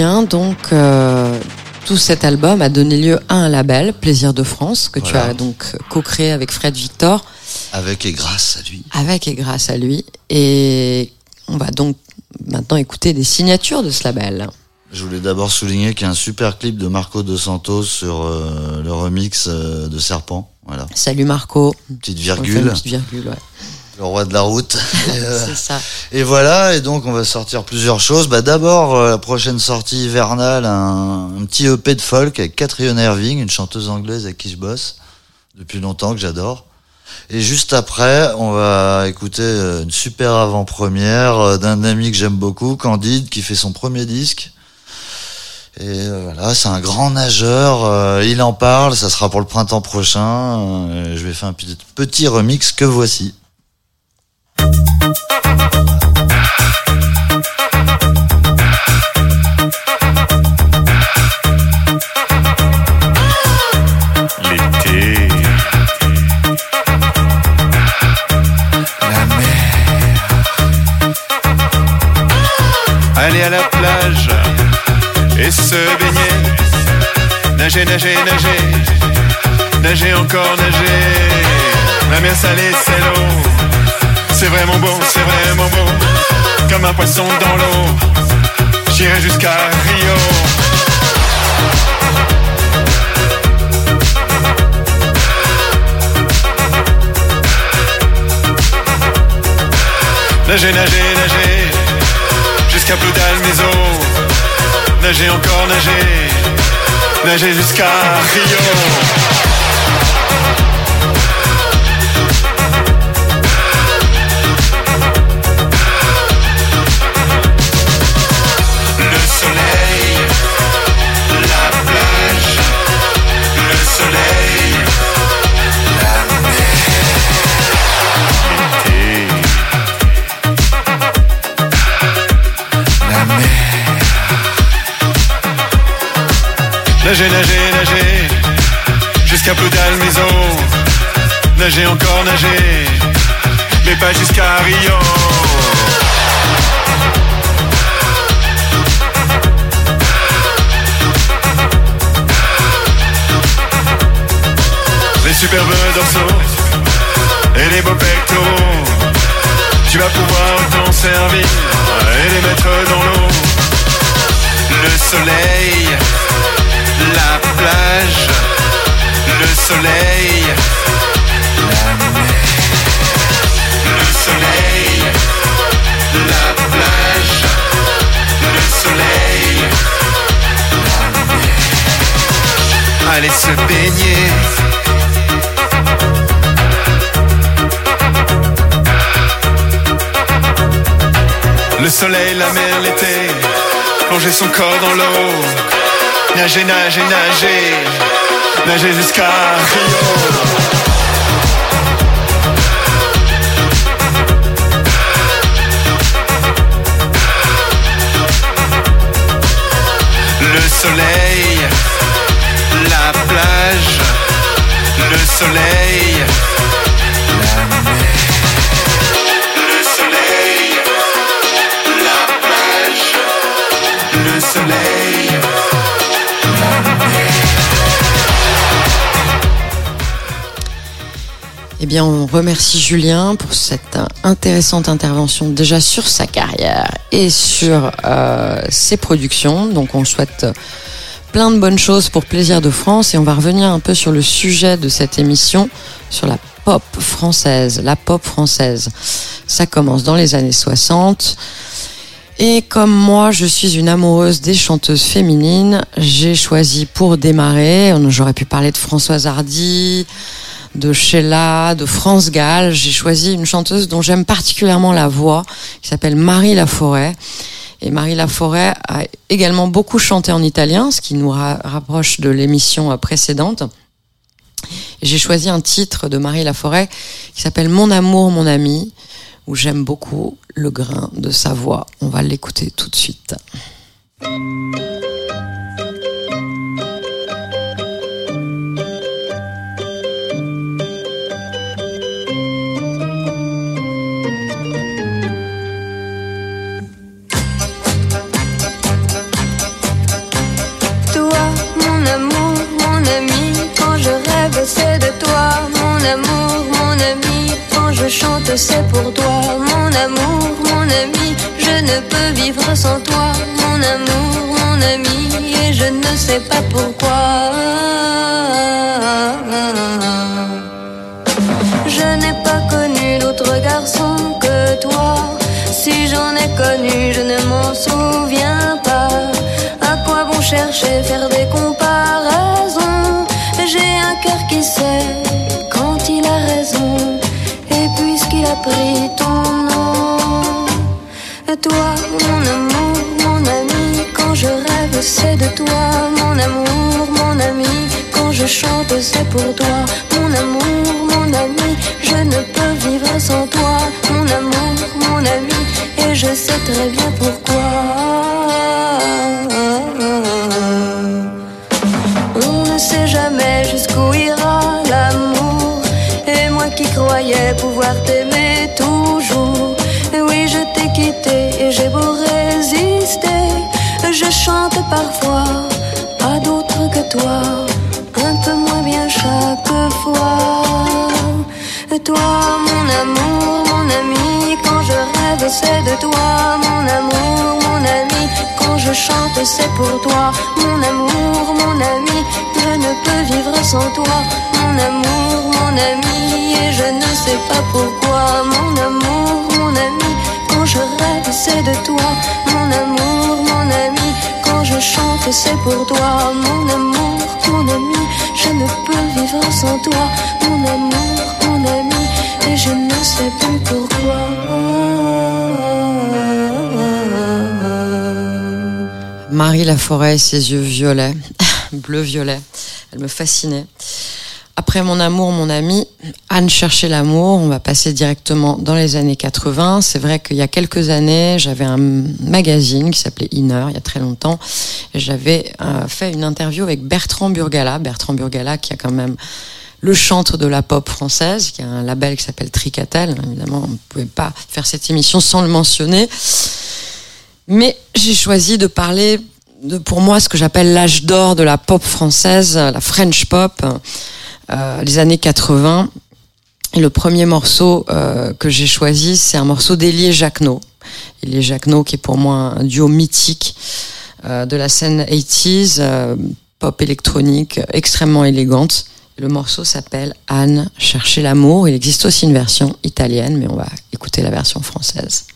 Donc euh, tout cet album a donné lieu à un label, Plaisir de France, que tu as donc co-créé avec Fred Victor, Avec et grâce à lui. avec et grâce à lui. Et on va donc maintenant écouter des signatures de ce label. Je voulais d'abord souligner qu'il y a un super clip de Marco De Santos sur euh, le remix euh, de Serpent. Voilà. Salut Marco. Petite fait une virgule. petite virgule, ouais. Le roi de la route. Et, euh, ça. Et voilà, et donc on va sortir plusieurs choses. Bah d'abord euh, la prochaine sortie hivernale, un, un petit EP de folk avec Catherine Irving, une chanteuse anglaise avec qui je bosse depuis longtemps que j'adore. Et juste après, on va écouter euh, une super avant-première d'un ami que j'aime beaucoup, Candide, qui fait son premier disque. Et voilà, c'est un grand nageur. euh, il en parle, ça sera pour le printemps prochain. euh, je vais faire un petit, petit remix que voici. Nager, nager, nager. Nager encore, nager. La mer salée, c'est l'eau. C'est vraiment bon, c'est vraiment bon. Comme un poisson dans l'eau. J'irai jusqu'à Rio. Nager, nager, nager, jusqu'à plus d'Almézo. Nager encore, nager, nager jusqu'à Rio. Nager, nager, nager, jusqu'à plus d'Almézo. Nager encore, nager, mais pas jusqu'à Rio. Les superbes dorsaux et les beaux pectoraux. Tu vas pouvoir t'en servir et les mettre dans l'eau. Le soleil, la plage, le soleil, la mer. Le soleil, la plage, le soleil, la mer. Allez se baigner. Le soleil, la mer, l'été, plonger son corps dans l'eau, nager, nager, nager, nager jusqu'à Rio. Le soleil, la plage, le soleil, bien, on remercie Julien pour cette euh, intéressante intervention déjà sur sa carrière et sur euh, ses productions. Donc, on souhaite euh, plein de bonnes choses pour Plaisir de France et on va revenir un peu sur le sujet de cette émission, sur la pop française, la pop française. Ça commence dans les années 60. Et comme moi, je suis une amoureuse des chanteuses féminines, j'ai choisi pour démarrer, j'aurais pu parler de Françoise Hardy, de Sheila, de France Gall. J'ai choisi une chanteuse dont j'aime particulièrement la voix, qui s'appelle Marie Laforêt. Et Marie Laforêt a également beaucoup chanté en italien, ce qui nous ra- rapproche de l'émission euh, précédente. J'ai choisi un titre de Marie Laforêt qui s'appelle Mon amour, mon ami, où j'aime beaucoup le grain de sa voix. On va l'écouter tout de suite. Amour, mon ami, quand je chante c'est pour toi. Mon amour, mon ami, je ne peux vivre sans toi. Mon amour, mon ami, et je ne sais pas pourquoi. Je n'ai pas connu d'autre garçon que toi. Si j'en ai connu, je ne m'en souviens pas. À quoi bon chercher, faire des comparaisons puisqu'il a pris ton nom, toi, mon amour, mon ami, quand je rêve, c'est de toi, mon amour, mon ami. Quand je chante, c'est pour toi, mon amour, mon ami. Je ne peux vivre sans toi, mon amour, mon ami. Et je sais très bien pourquoi. Je chante parfois à d'autres que toi. Un peu moins bien chaque fois. Toi, mon amour, mon ami, quand je rêve, c'est de toi, mon amour, mon ami. Quand je chante, c'est pour toi, mon amour, mon ami. Je ne peux vivre sans toi, mon amour, mon ami. Et je ne sais pas pourquoi, mon amour, mon ami. Quand je rêve, c'est de toi, mon amour, mon ami. Marie Laforêt et ses yeux violets, bleu-violet, elle me fascinait. Après mon amour, mon ami, Anne cherchait l'amour. On va passer directement dans les années 80. C'est vrai qu'il y a quelques années, j'avais un magazine qui s'appelait Inner, il y a très longtemps. Et j'avais euh, fait une interview avec Bertrand Burgala. Bertrand Burgala qui a quand même le chantre de la pop française, qui a un label qui s'appelle Tricatel. Évidemment, on ne pouvait pas faire cette émission sans le mentionner. Mais j'ai choisi de parler pour moi, ce que j'appelle l'âge d'or de la pop française, la French pop, euh, les années 80. Et le premier morceau euh, que j'ai choisi, c'est un morceau d'Elie Jacquenot. Elie Jacquenot, qui est pour moi un duo mythique euh, de la scène 80s, pop électronique, extrêmement élégante. Le morceau s'appelle Anne, chercher l'amour. Il existe aussi une version italienne, mais on va écouter la version française.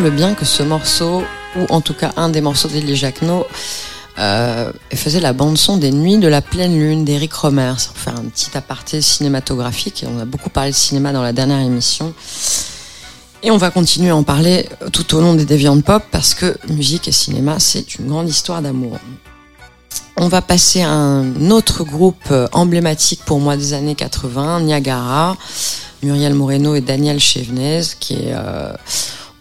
Semble bien que ce morceau, ou en tout cas un des morceaux d'Elie Jacquenot, euh, faisait la bande-son des Nuits de la pleine lune d'Éric Romer. Pour faire un petit aparté cinématographique, on a beaucoup parlé de cinéma dans la dernière émission. Et on va continuer à en parler tout au long des Deviant Pop parce que musique et cinéma, c'est une grande histoire d'amour. On va passer à un autre groupe euh, emblématique pour moi des années 80, Niagara, Muriel Moreno et Daniel Chevenez, qui est, euh,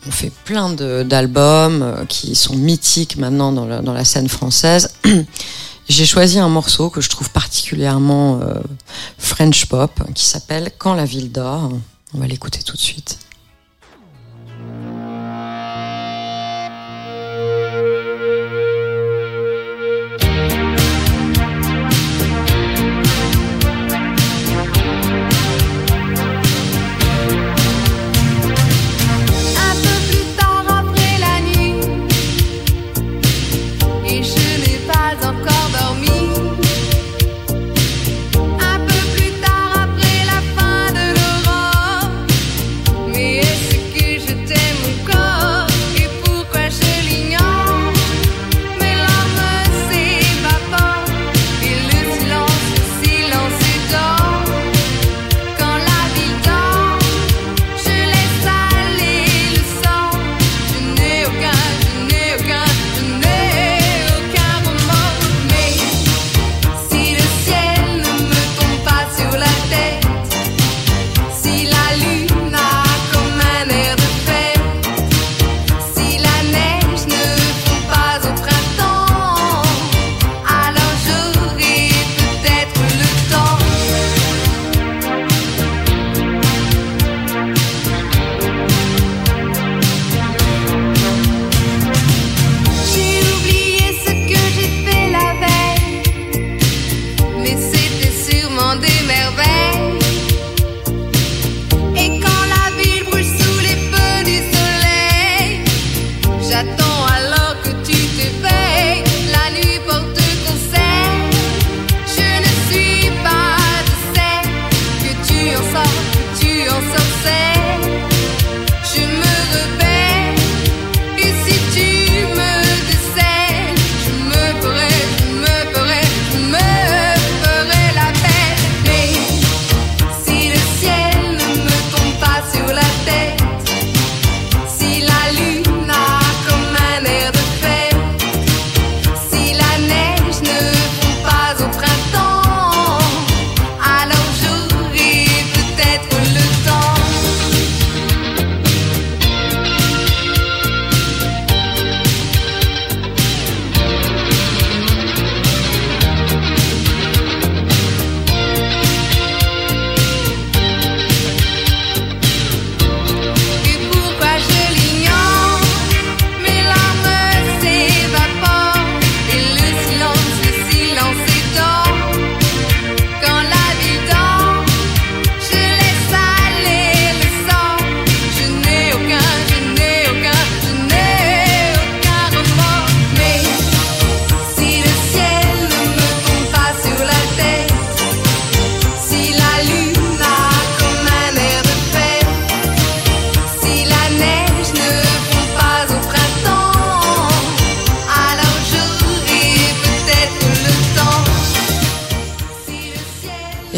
ont fait plein d'albums euh, qui sont mythiques maintenant dans la, dans la scène française. J'ai choisi un morceau que je trouve particulièrement euh, French pop qui s'appelle Quand la ville dort. On va l'écouter tout de suite.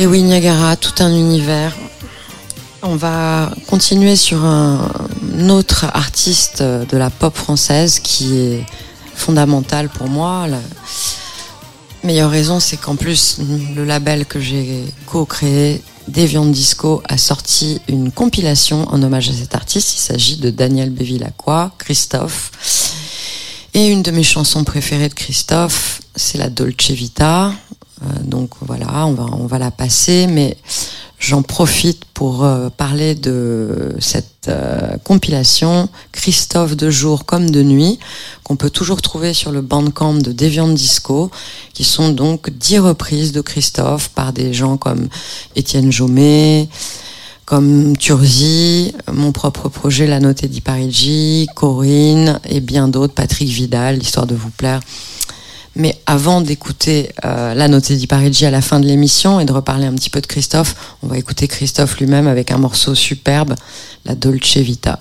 Et oui, Niagara, tout un univers. On va continuer sur un autre artiste de la pop française qui est fondamental pour moi. La meilleure raison, c'est qu'en plus, le label que j'ai co-créé, Deviant Disco, a sorti une compilation en hommage à cet artiste. Il s'agit de Daniel Bévilacqua, Christophe. Et une de mes chansons préférées de Christophe, c'est la Dolce Vita. Euh, donc voilà, on va, on va la passer, mais j'en profite pour euh, parler de cette euh, compilation Christophe de jour comme de nuit, qu'on peut toujours trouver sur le bandcamp de Deviant Disco, qui sont donc dix reprises de Christophe par des gens comme Étienne Jomet, comme Turzi, mon propre projet La Notée di Parigi, Corinne et bien d'autres, Patrick Vidal, l'histoire de vous plaire. Mais avant d'écouter euh, La Notée di Parigi à la fin de l'émission et de reparler un petit peu de Christophe, on va écouter Christophe lui-même avec un morceau superbe, La Dolce Vita.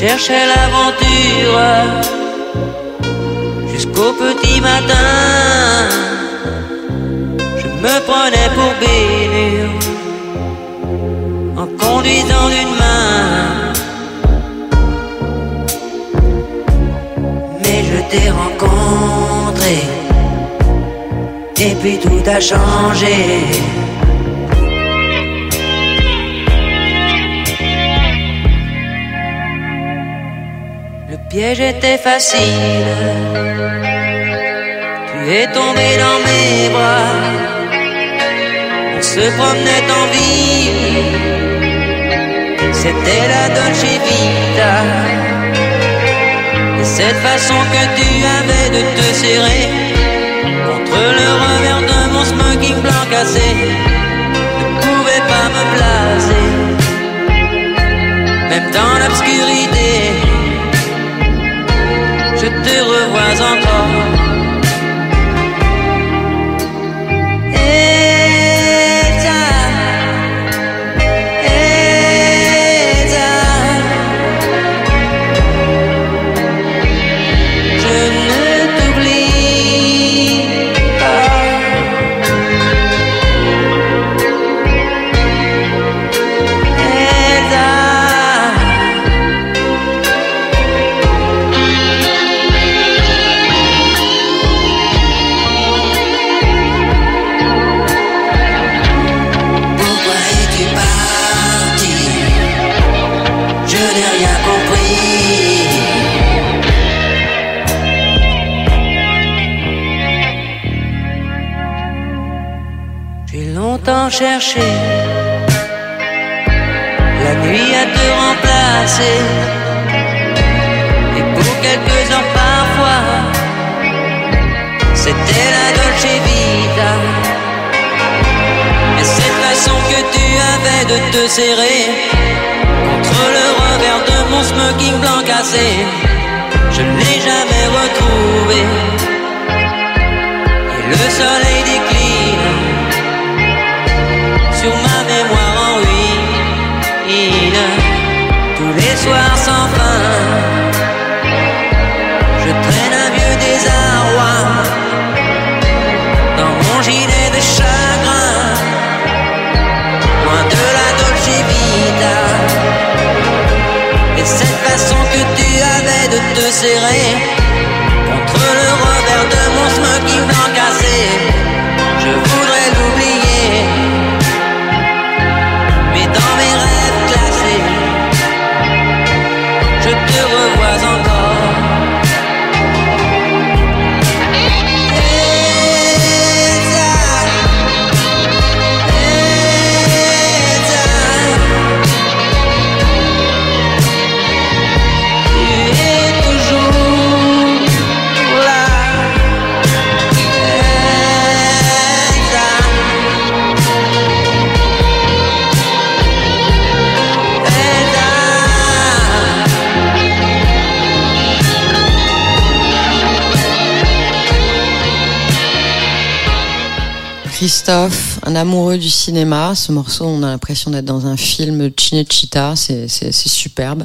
Cherchais l'aventure jusqu'au petit matin. Je me prenais pour Bénure en conduisant d'une main. Mais je t'ai rencontré et puis tout a changé. Piège était facile. Tu es tombé dans mes bras. On se promenait en ville. C'était la Dolce Vita. Et cette façon que tu avais de te serrer contre le revers de mon smoking blanc cassé ne pouvait pas me placer. Même dans l'obscurité, encore. La nuit à te remplacer. Et pour quelques heures parfois, c'était la Dolce Vita. Et cette façon que tu avais de te serrer contre le revers de mon smoking blanc cassé, je ne l'ai jamais retrouvé. De un amoureux du cinéma. Ce morceau, on a l'impression d'être dans un film Cinecittà. C'est, superbe.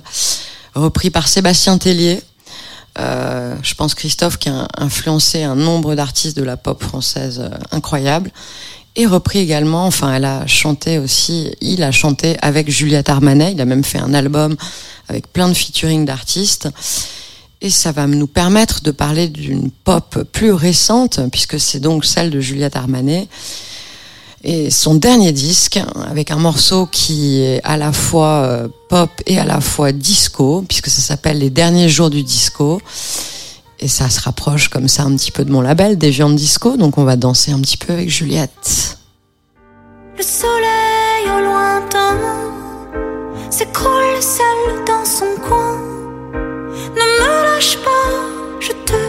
Repris par Sébastien Tellier. Euh, je pense Christophe qui a influencé un nombre d'artistes de la pop française euh, incroyable. Et repris également, enfin, elle a chanté aussi, il a chanté avec Juliette Armanet. Il a même fait un album avec plein de featuring d'artistes. Et ça va nous permettre de parler d'une pop plus récente, puisque c'est donc celle de Juliette Armanet. Et son dernier disque, avec un morceau qui est à la fois euh, pop et à la fois disco, puisque ça s'appelle Les derniers jours du disco. Et ça se rapproche comme ça un petit peu de mon label, des viandes disco. Donc on va danser un petit peu avec Juliette. Le soleil au lointain s'écroule seul dans son coin. Ne me lâche pas, je te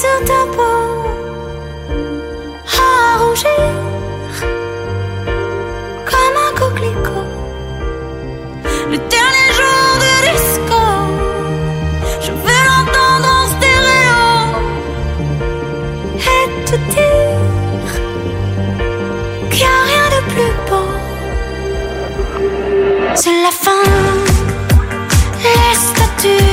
sur ta peau à rougir comme un coquelicot. Le dernier jour de disco, je veux l'entendre en stéréo et te dire qu'il n'y a rien de plus beau. C'est la fin, les statues.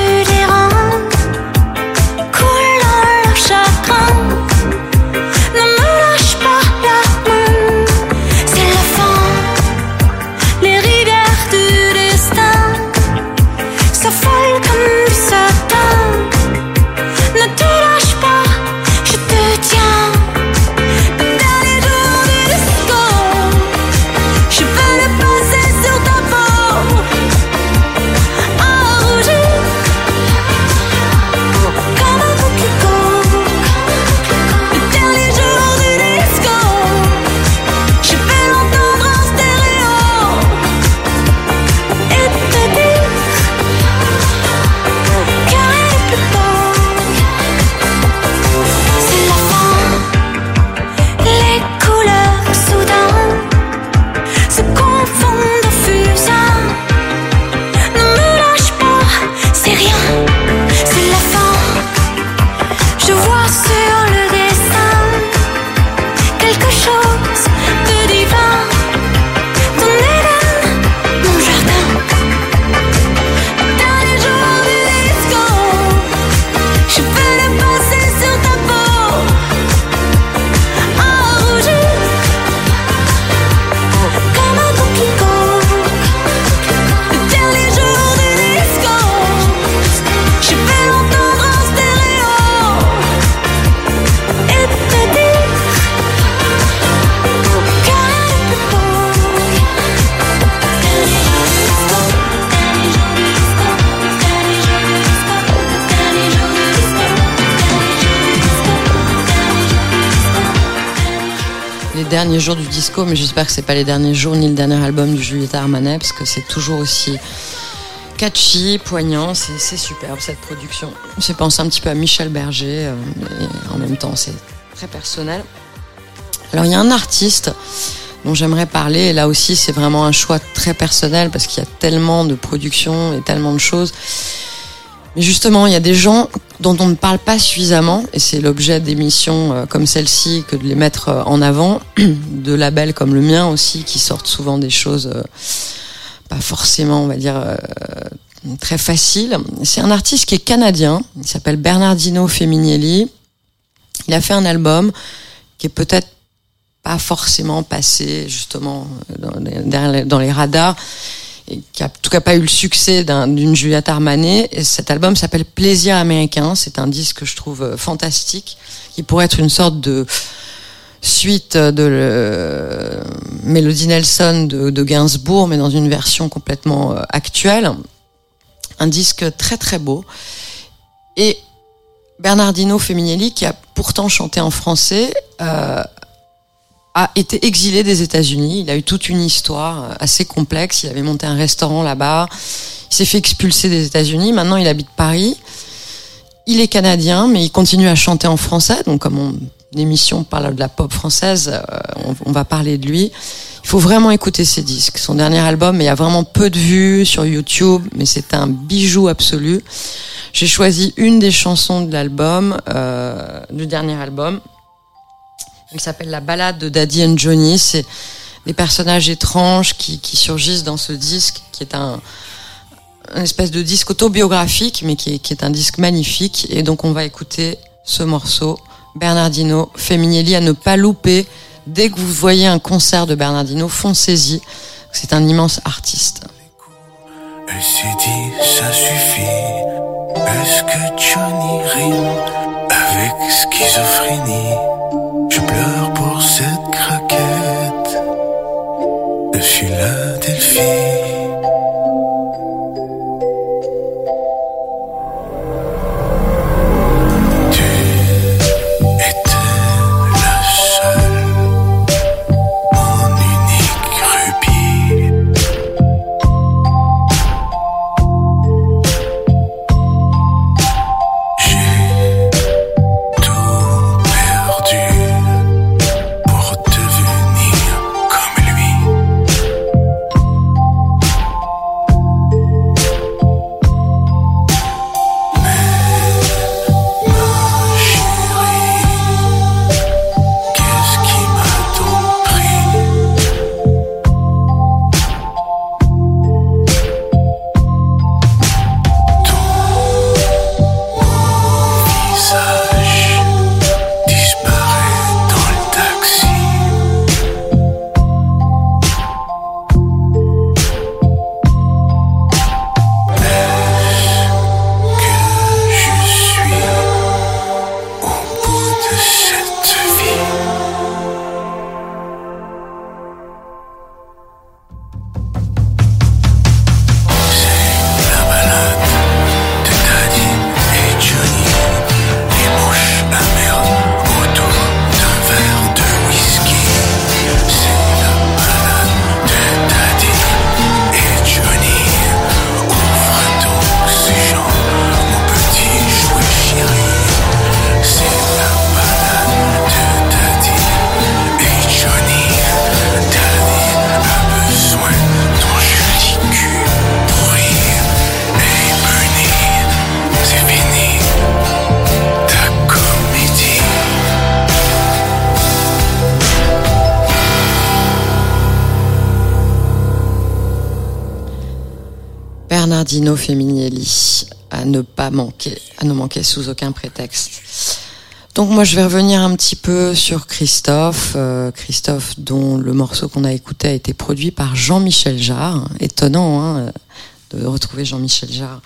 Derniers jours du disco, mais j'espère que c'est pas les derniers jours ni le dernier album de Julieta Armanet, parce que c'est toujours aussi catchy, poignant, c'est superbe cette production. J'ai pensé un petit peu à Michel Berger, euh, mais en même temps c'est très personnel. Alors il y a un artiste dont j'aimerais parler, et là aussi c'est vraiment un choix très personnel, parce qu'il y a tellement de productions et tellement de choses. Mais justement, il y a des gens dont on ne parle pas suffisamment, et c'est l'objet d'émissions euh, comme celle-ci que de les mettre euh, en avant, de labels comme le mien aussi, qui sortent souvent des choses euh, pas forcément, on va dire, très faciles. C'est un artiste qui est canadien, il s'appelle Bernardino Femminelli. Il a fait un album qui est peut-être pas forcément passé justement dans les radars qui a en tout cas pas eu le succès d'un- d'une Juliette Armanet. Et cet album s'appelle Plaisir américain. C'est un disque que je trouve euh, fantastique, qui pourrait être une sorte de suite de le, Melody Nelson de, Gainsbourg, mais dans une version complètement euh, actuelle. Un disque très très beau. Et Bernardino Femminelli, qui a pourtant chanté en français, euh, a été exilé des États-Unis. Il a eu toute une histoire euh, assez complexe. Il avait monté un restaurant là-bas. Il s'est fait expulser des États-Unis. Maintenant, il habite Paris. Il est canadien, mais il continue à chanter en français. Donc, comme mon émission parle de la pop française, euh, on, on va parler de lui. Il faut vraiment écouter ses disques. Son dernier album, il y a vraiment peu de vues sur YouTube, mais c'est un bijou absolu. J'ai choisi une des chansons de l'album, euh, du dernier album. Il s'appelle La balade de Daddy and Johnny. C'est des personnages étranges qui, qui surgissent dans ce disque, qui est un, un espèce de disque autobiographique, mais qui est, qui est un disque magnifique. Et donc on va écouter ce morceau, Bernardino Femminelli, à ne pas louper. Dès que vous voyez un concert de Bernardino, foncez-y. C'est un immense artiste. Est-ce que avec schizophrénie? Pleure pour cette craquette de Philadelphie. Bernardino Femminelli, à ne pas manquer, à ne manquer sous aucun prétexte. Donc moi je vais revenir un petit peu sur Christophe, euh, Christophe dont le morceau qu'on a écouté a été produit par Jean-Michel Jarre. Étonnant hein, de retrouver Jean-Michel Jarre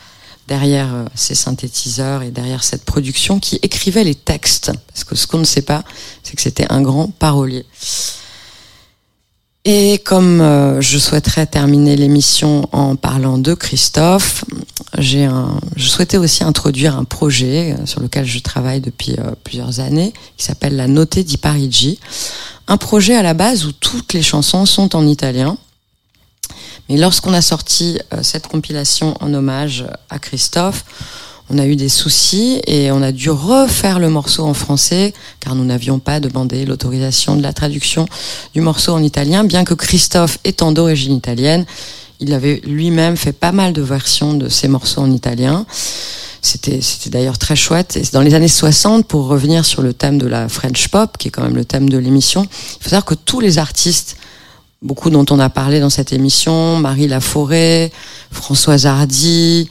derrière euh, ces synthétiseurs et derrière cette production qui écrivait les textes. Parce que ce qu'on ne sait pas, c'est que c'était un grand parolier. Et comme euh, je souhaiterais terminer l'émission en parlant de Christophe, j'ai un, je souhaitais aussi introduire un projet euh, sur lequel je travaille depuis euh, plusieurs années, qui s'appelle la Note di Parigi. Un projet à la base où toutes les chansons sont en italien. Mais lorsqu'on a sorti cette compilation en hommage à Christophe, on a eu des soucis et on a dû refaire le morceau en français car nous n'avions pas demandé l'autorisation de la traduction du morceau en italien, bien que Christophe étant d'origine italienne, il avait lui-même fait pas mal de versions de ces morceaux en italien. C'était, c'était d'ailleurs très chouette. Et dans les années 60, pour revenir sur le thème de la French pop, qui est quand même le thème de l'émission, il faut savoir que tous les artistes, beaucoup dont on a parlé dans cette émission, Marie Laforêt, Françoise Hardy,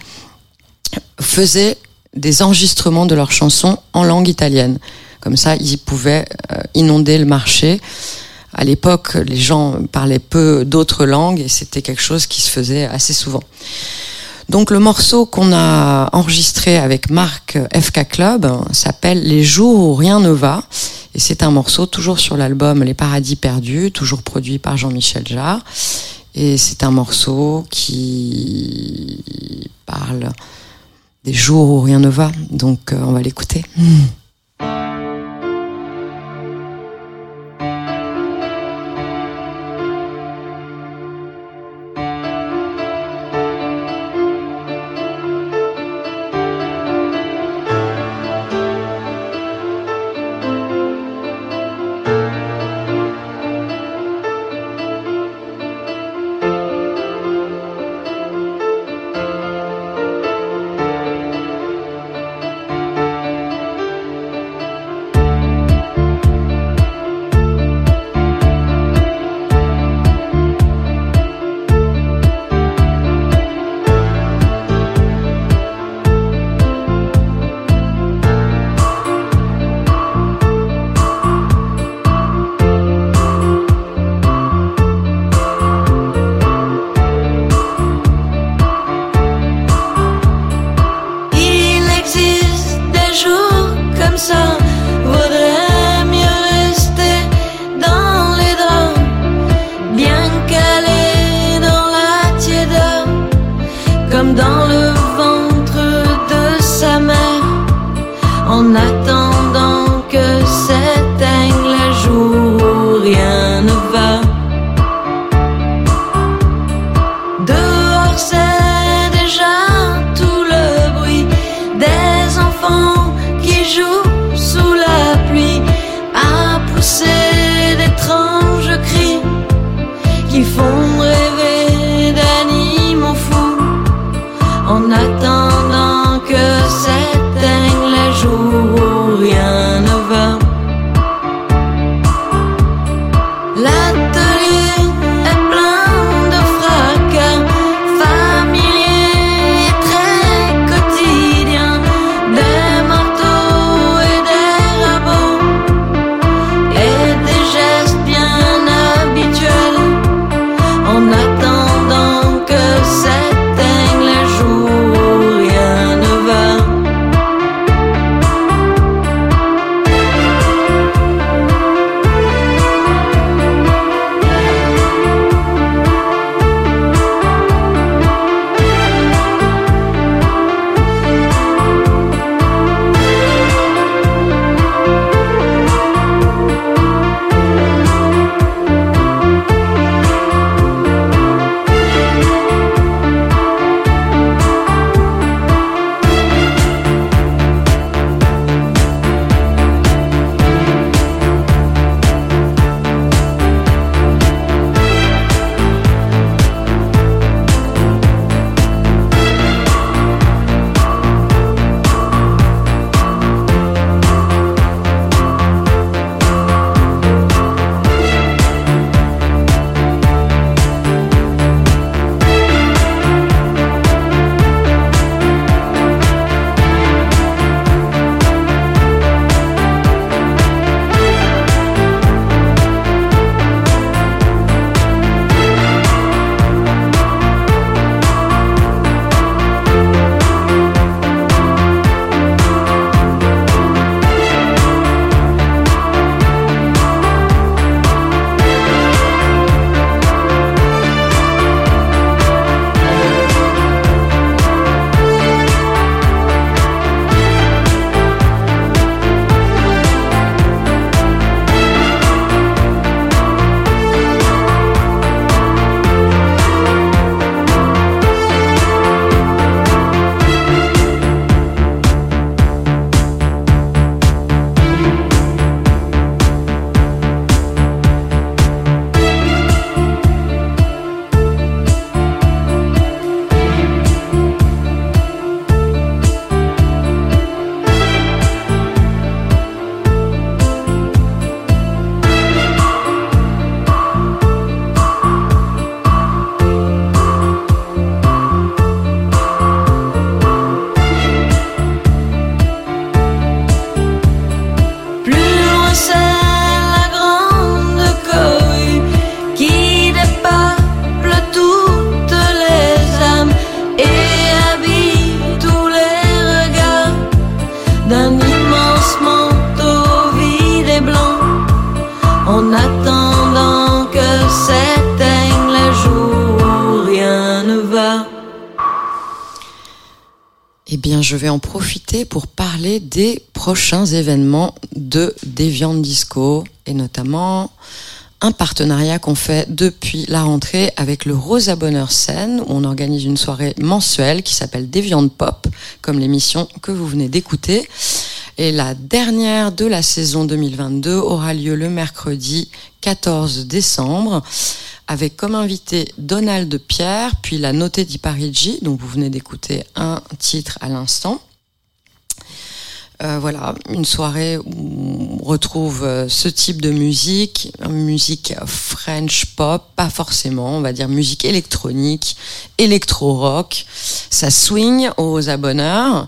faisaient des enregistrements de leurs chansons en langue italienne. Comme ça, ils pouvaient euh, inonder le marché. À l'époque, les gens parlaient peu d'autres langues et c'était quelque chose qui se faisait assez souvent. Donc le morceau qu'on a enregistré avec Marc FK Club s'appelle Les jours où rien ne va et c'est un morceau toujours sur l'album Les Paradis perdus, toujours produit par Jean-Michel Jarre et c'est un morceau qui parle des jours où rien ne va. Donc euh, on va l'écouter. Il je vais en profiter pour parler des prochains événements de Deviant Disco et notamment un partenariat qu'on fait depuis la rentrée avec le Rosa Bonheur Scène où on organise une soirée mensuelle qui s'appelle Deviant Pop comme l'émission que vous venez d'écouter. Et la dernière de la saison 2022 aura lieu le mercredi 14 décembre avec comme invité Donald Pierre, puis la notée di Parigi, dont vous venez d'écouter un titre à l'instant. Euh, voilà, une soirée où on retrouve euh, ce type de musique, musique French pop, pas forcément, on va dire musique électronique, électro-rock, ça swing aux abonneurs.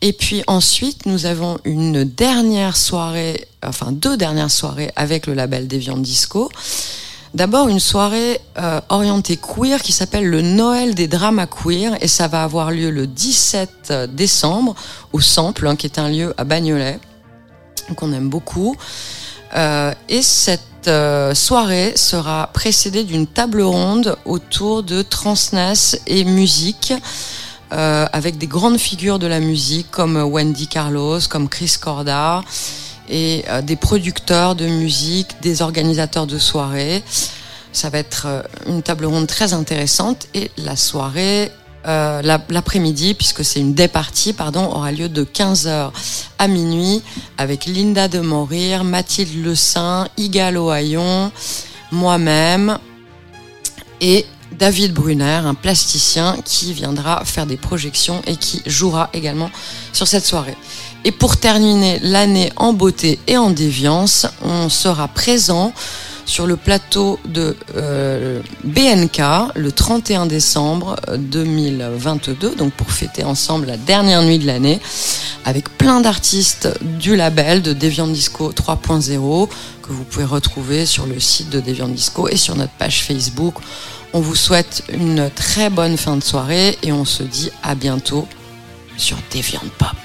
Et puis ensuite, nous avons une dernière soirée, enfin deux dernières soirées avec le label Deviant Disco. D'abord une soirée euh, orientée queer qui s'appelle le Noël des dramas queer et ça va avoir lieu le 17 décembre au Sample, hein, qui est un lieu à Bagnolet qu'on aime beaucoup. Euh, et cette euh, soirée sera précédée d'une table ronde autour de transness et musique. euh, avec des grandes figures de la musique comme Wendy Carlos, comme Chris Corda, et euh, des producteurs de musique, des organisateurs de soirées. Ça va être euh, une table ronde très intéressante et la soirée, euh, la- l'après-midi, puisque c'est une day party, pardon, aura lieu de 15h à minuit avec Linda de Morir, Mathilde Le Saint, Igalo Hayon, moi-même et David Brunner, un plasticien qui viendra faire des projections et qui jouera également sur cette soirée. Et pour terminer l'année en beauté et en déviance, on sera présent sur le plateau de euh, BNK le 31 décembre 2022, donc pour fêter ensemble la dernière nuit de l'année, avec plein d'artistes du label de Deviant Disco 3.0 que vous pouvez retrouver sur le site de Deviant Disco et sur notre page Facebook. On vous souhaite une très bonne fin de soirée et on se dit à bientôt sur Deviant Pop.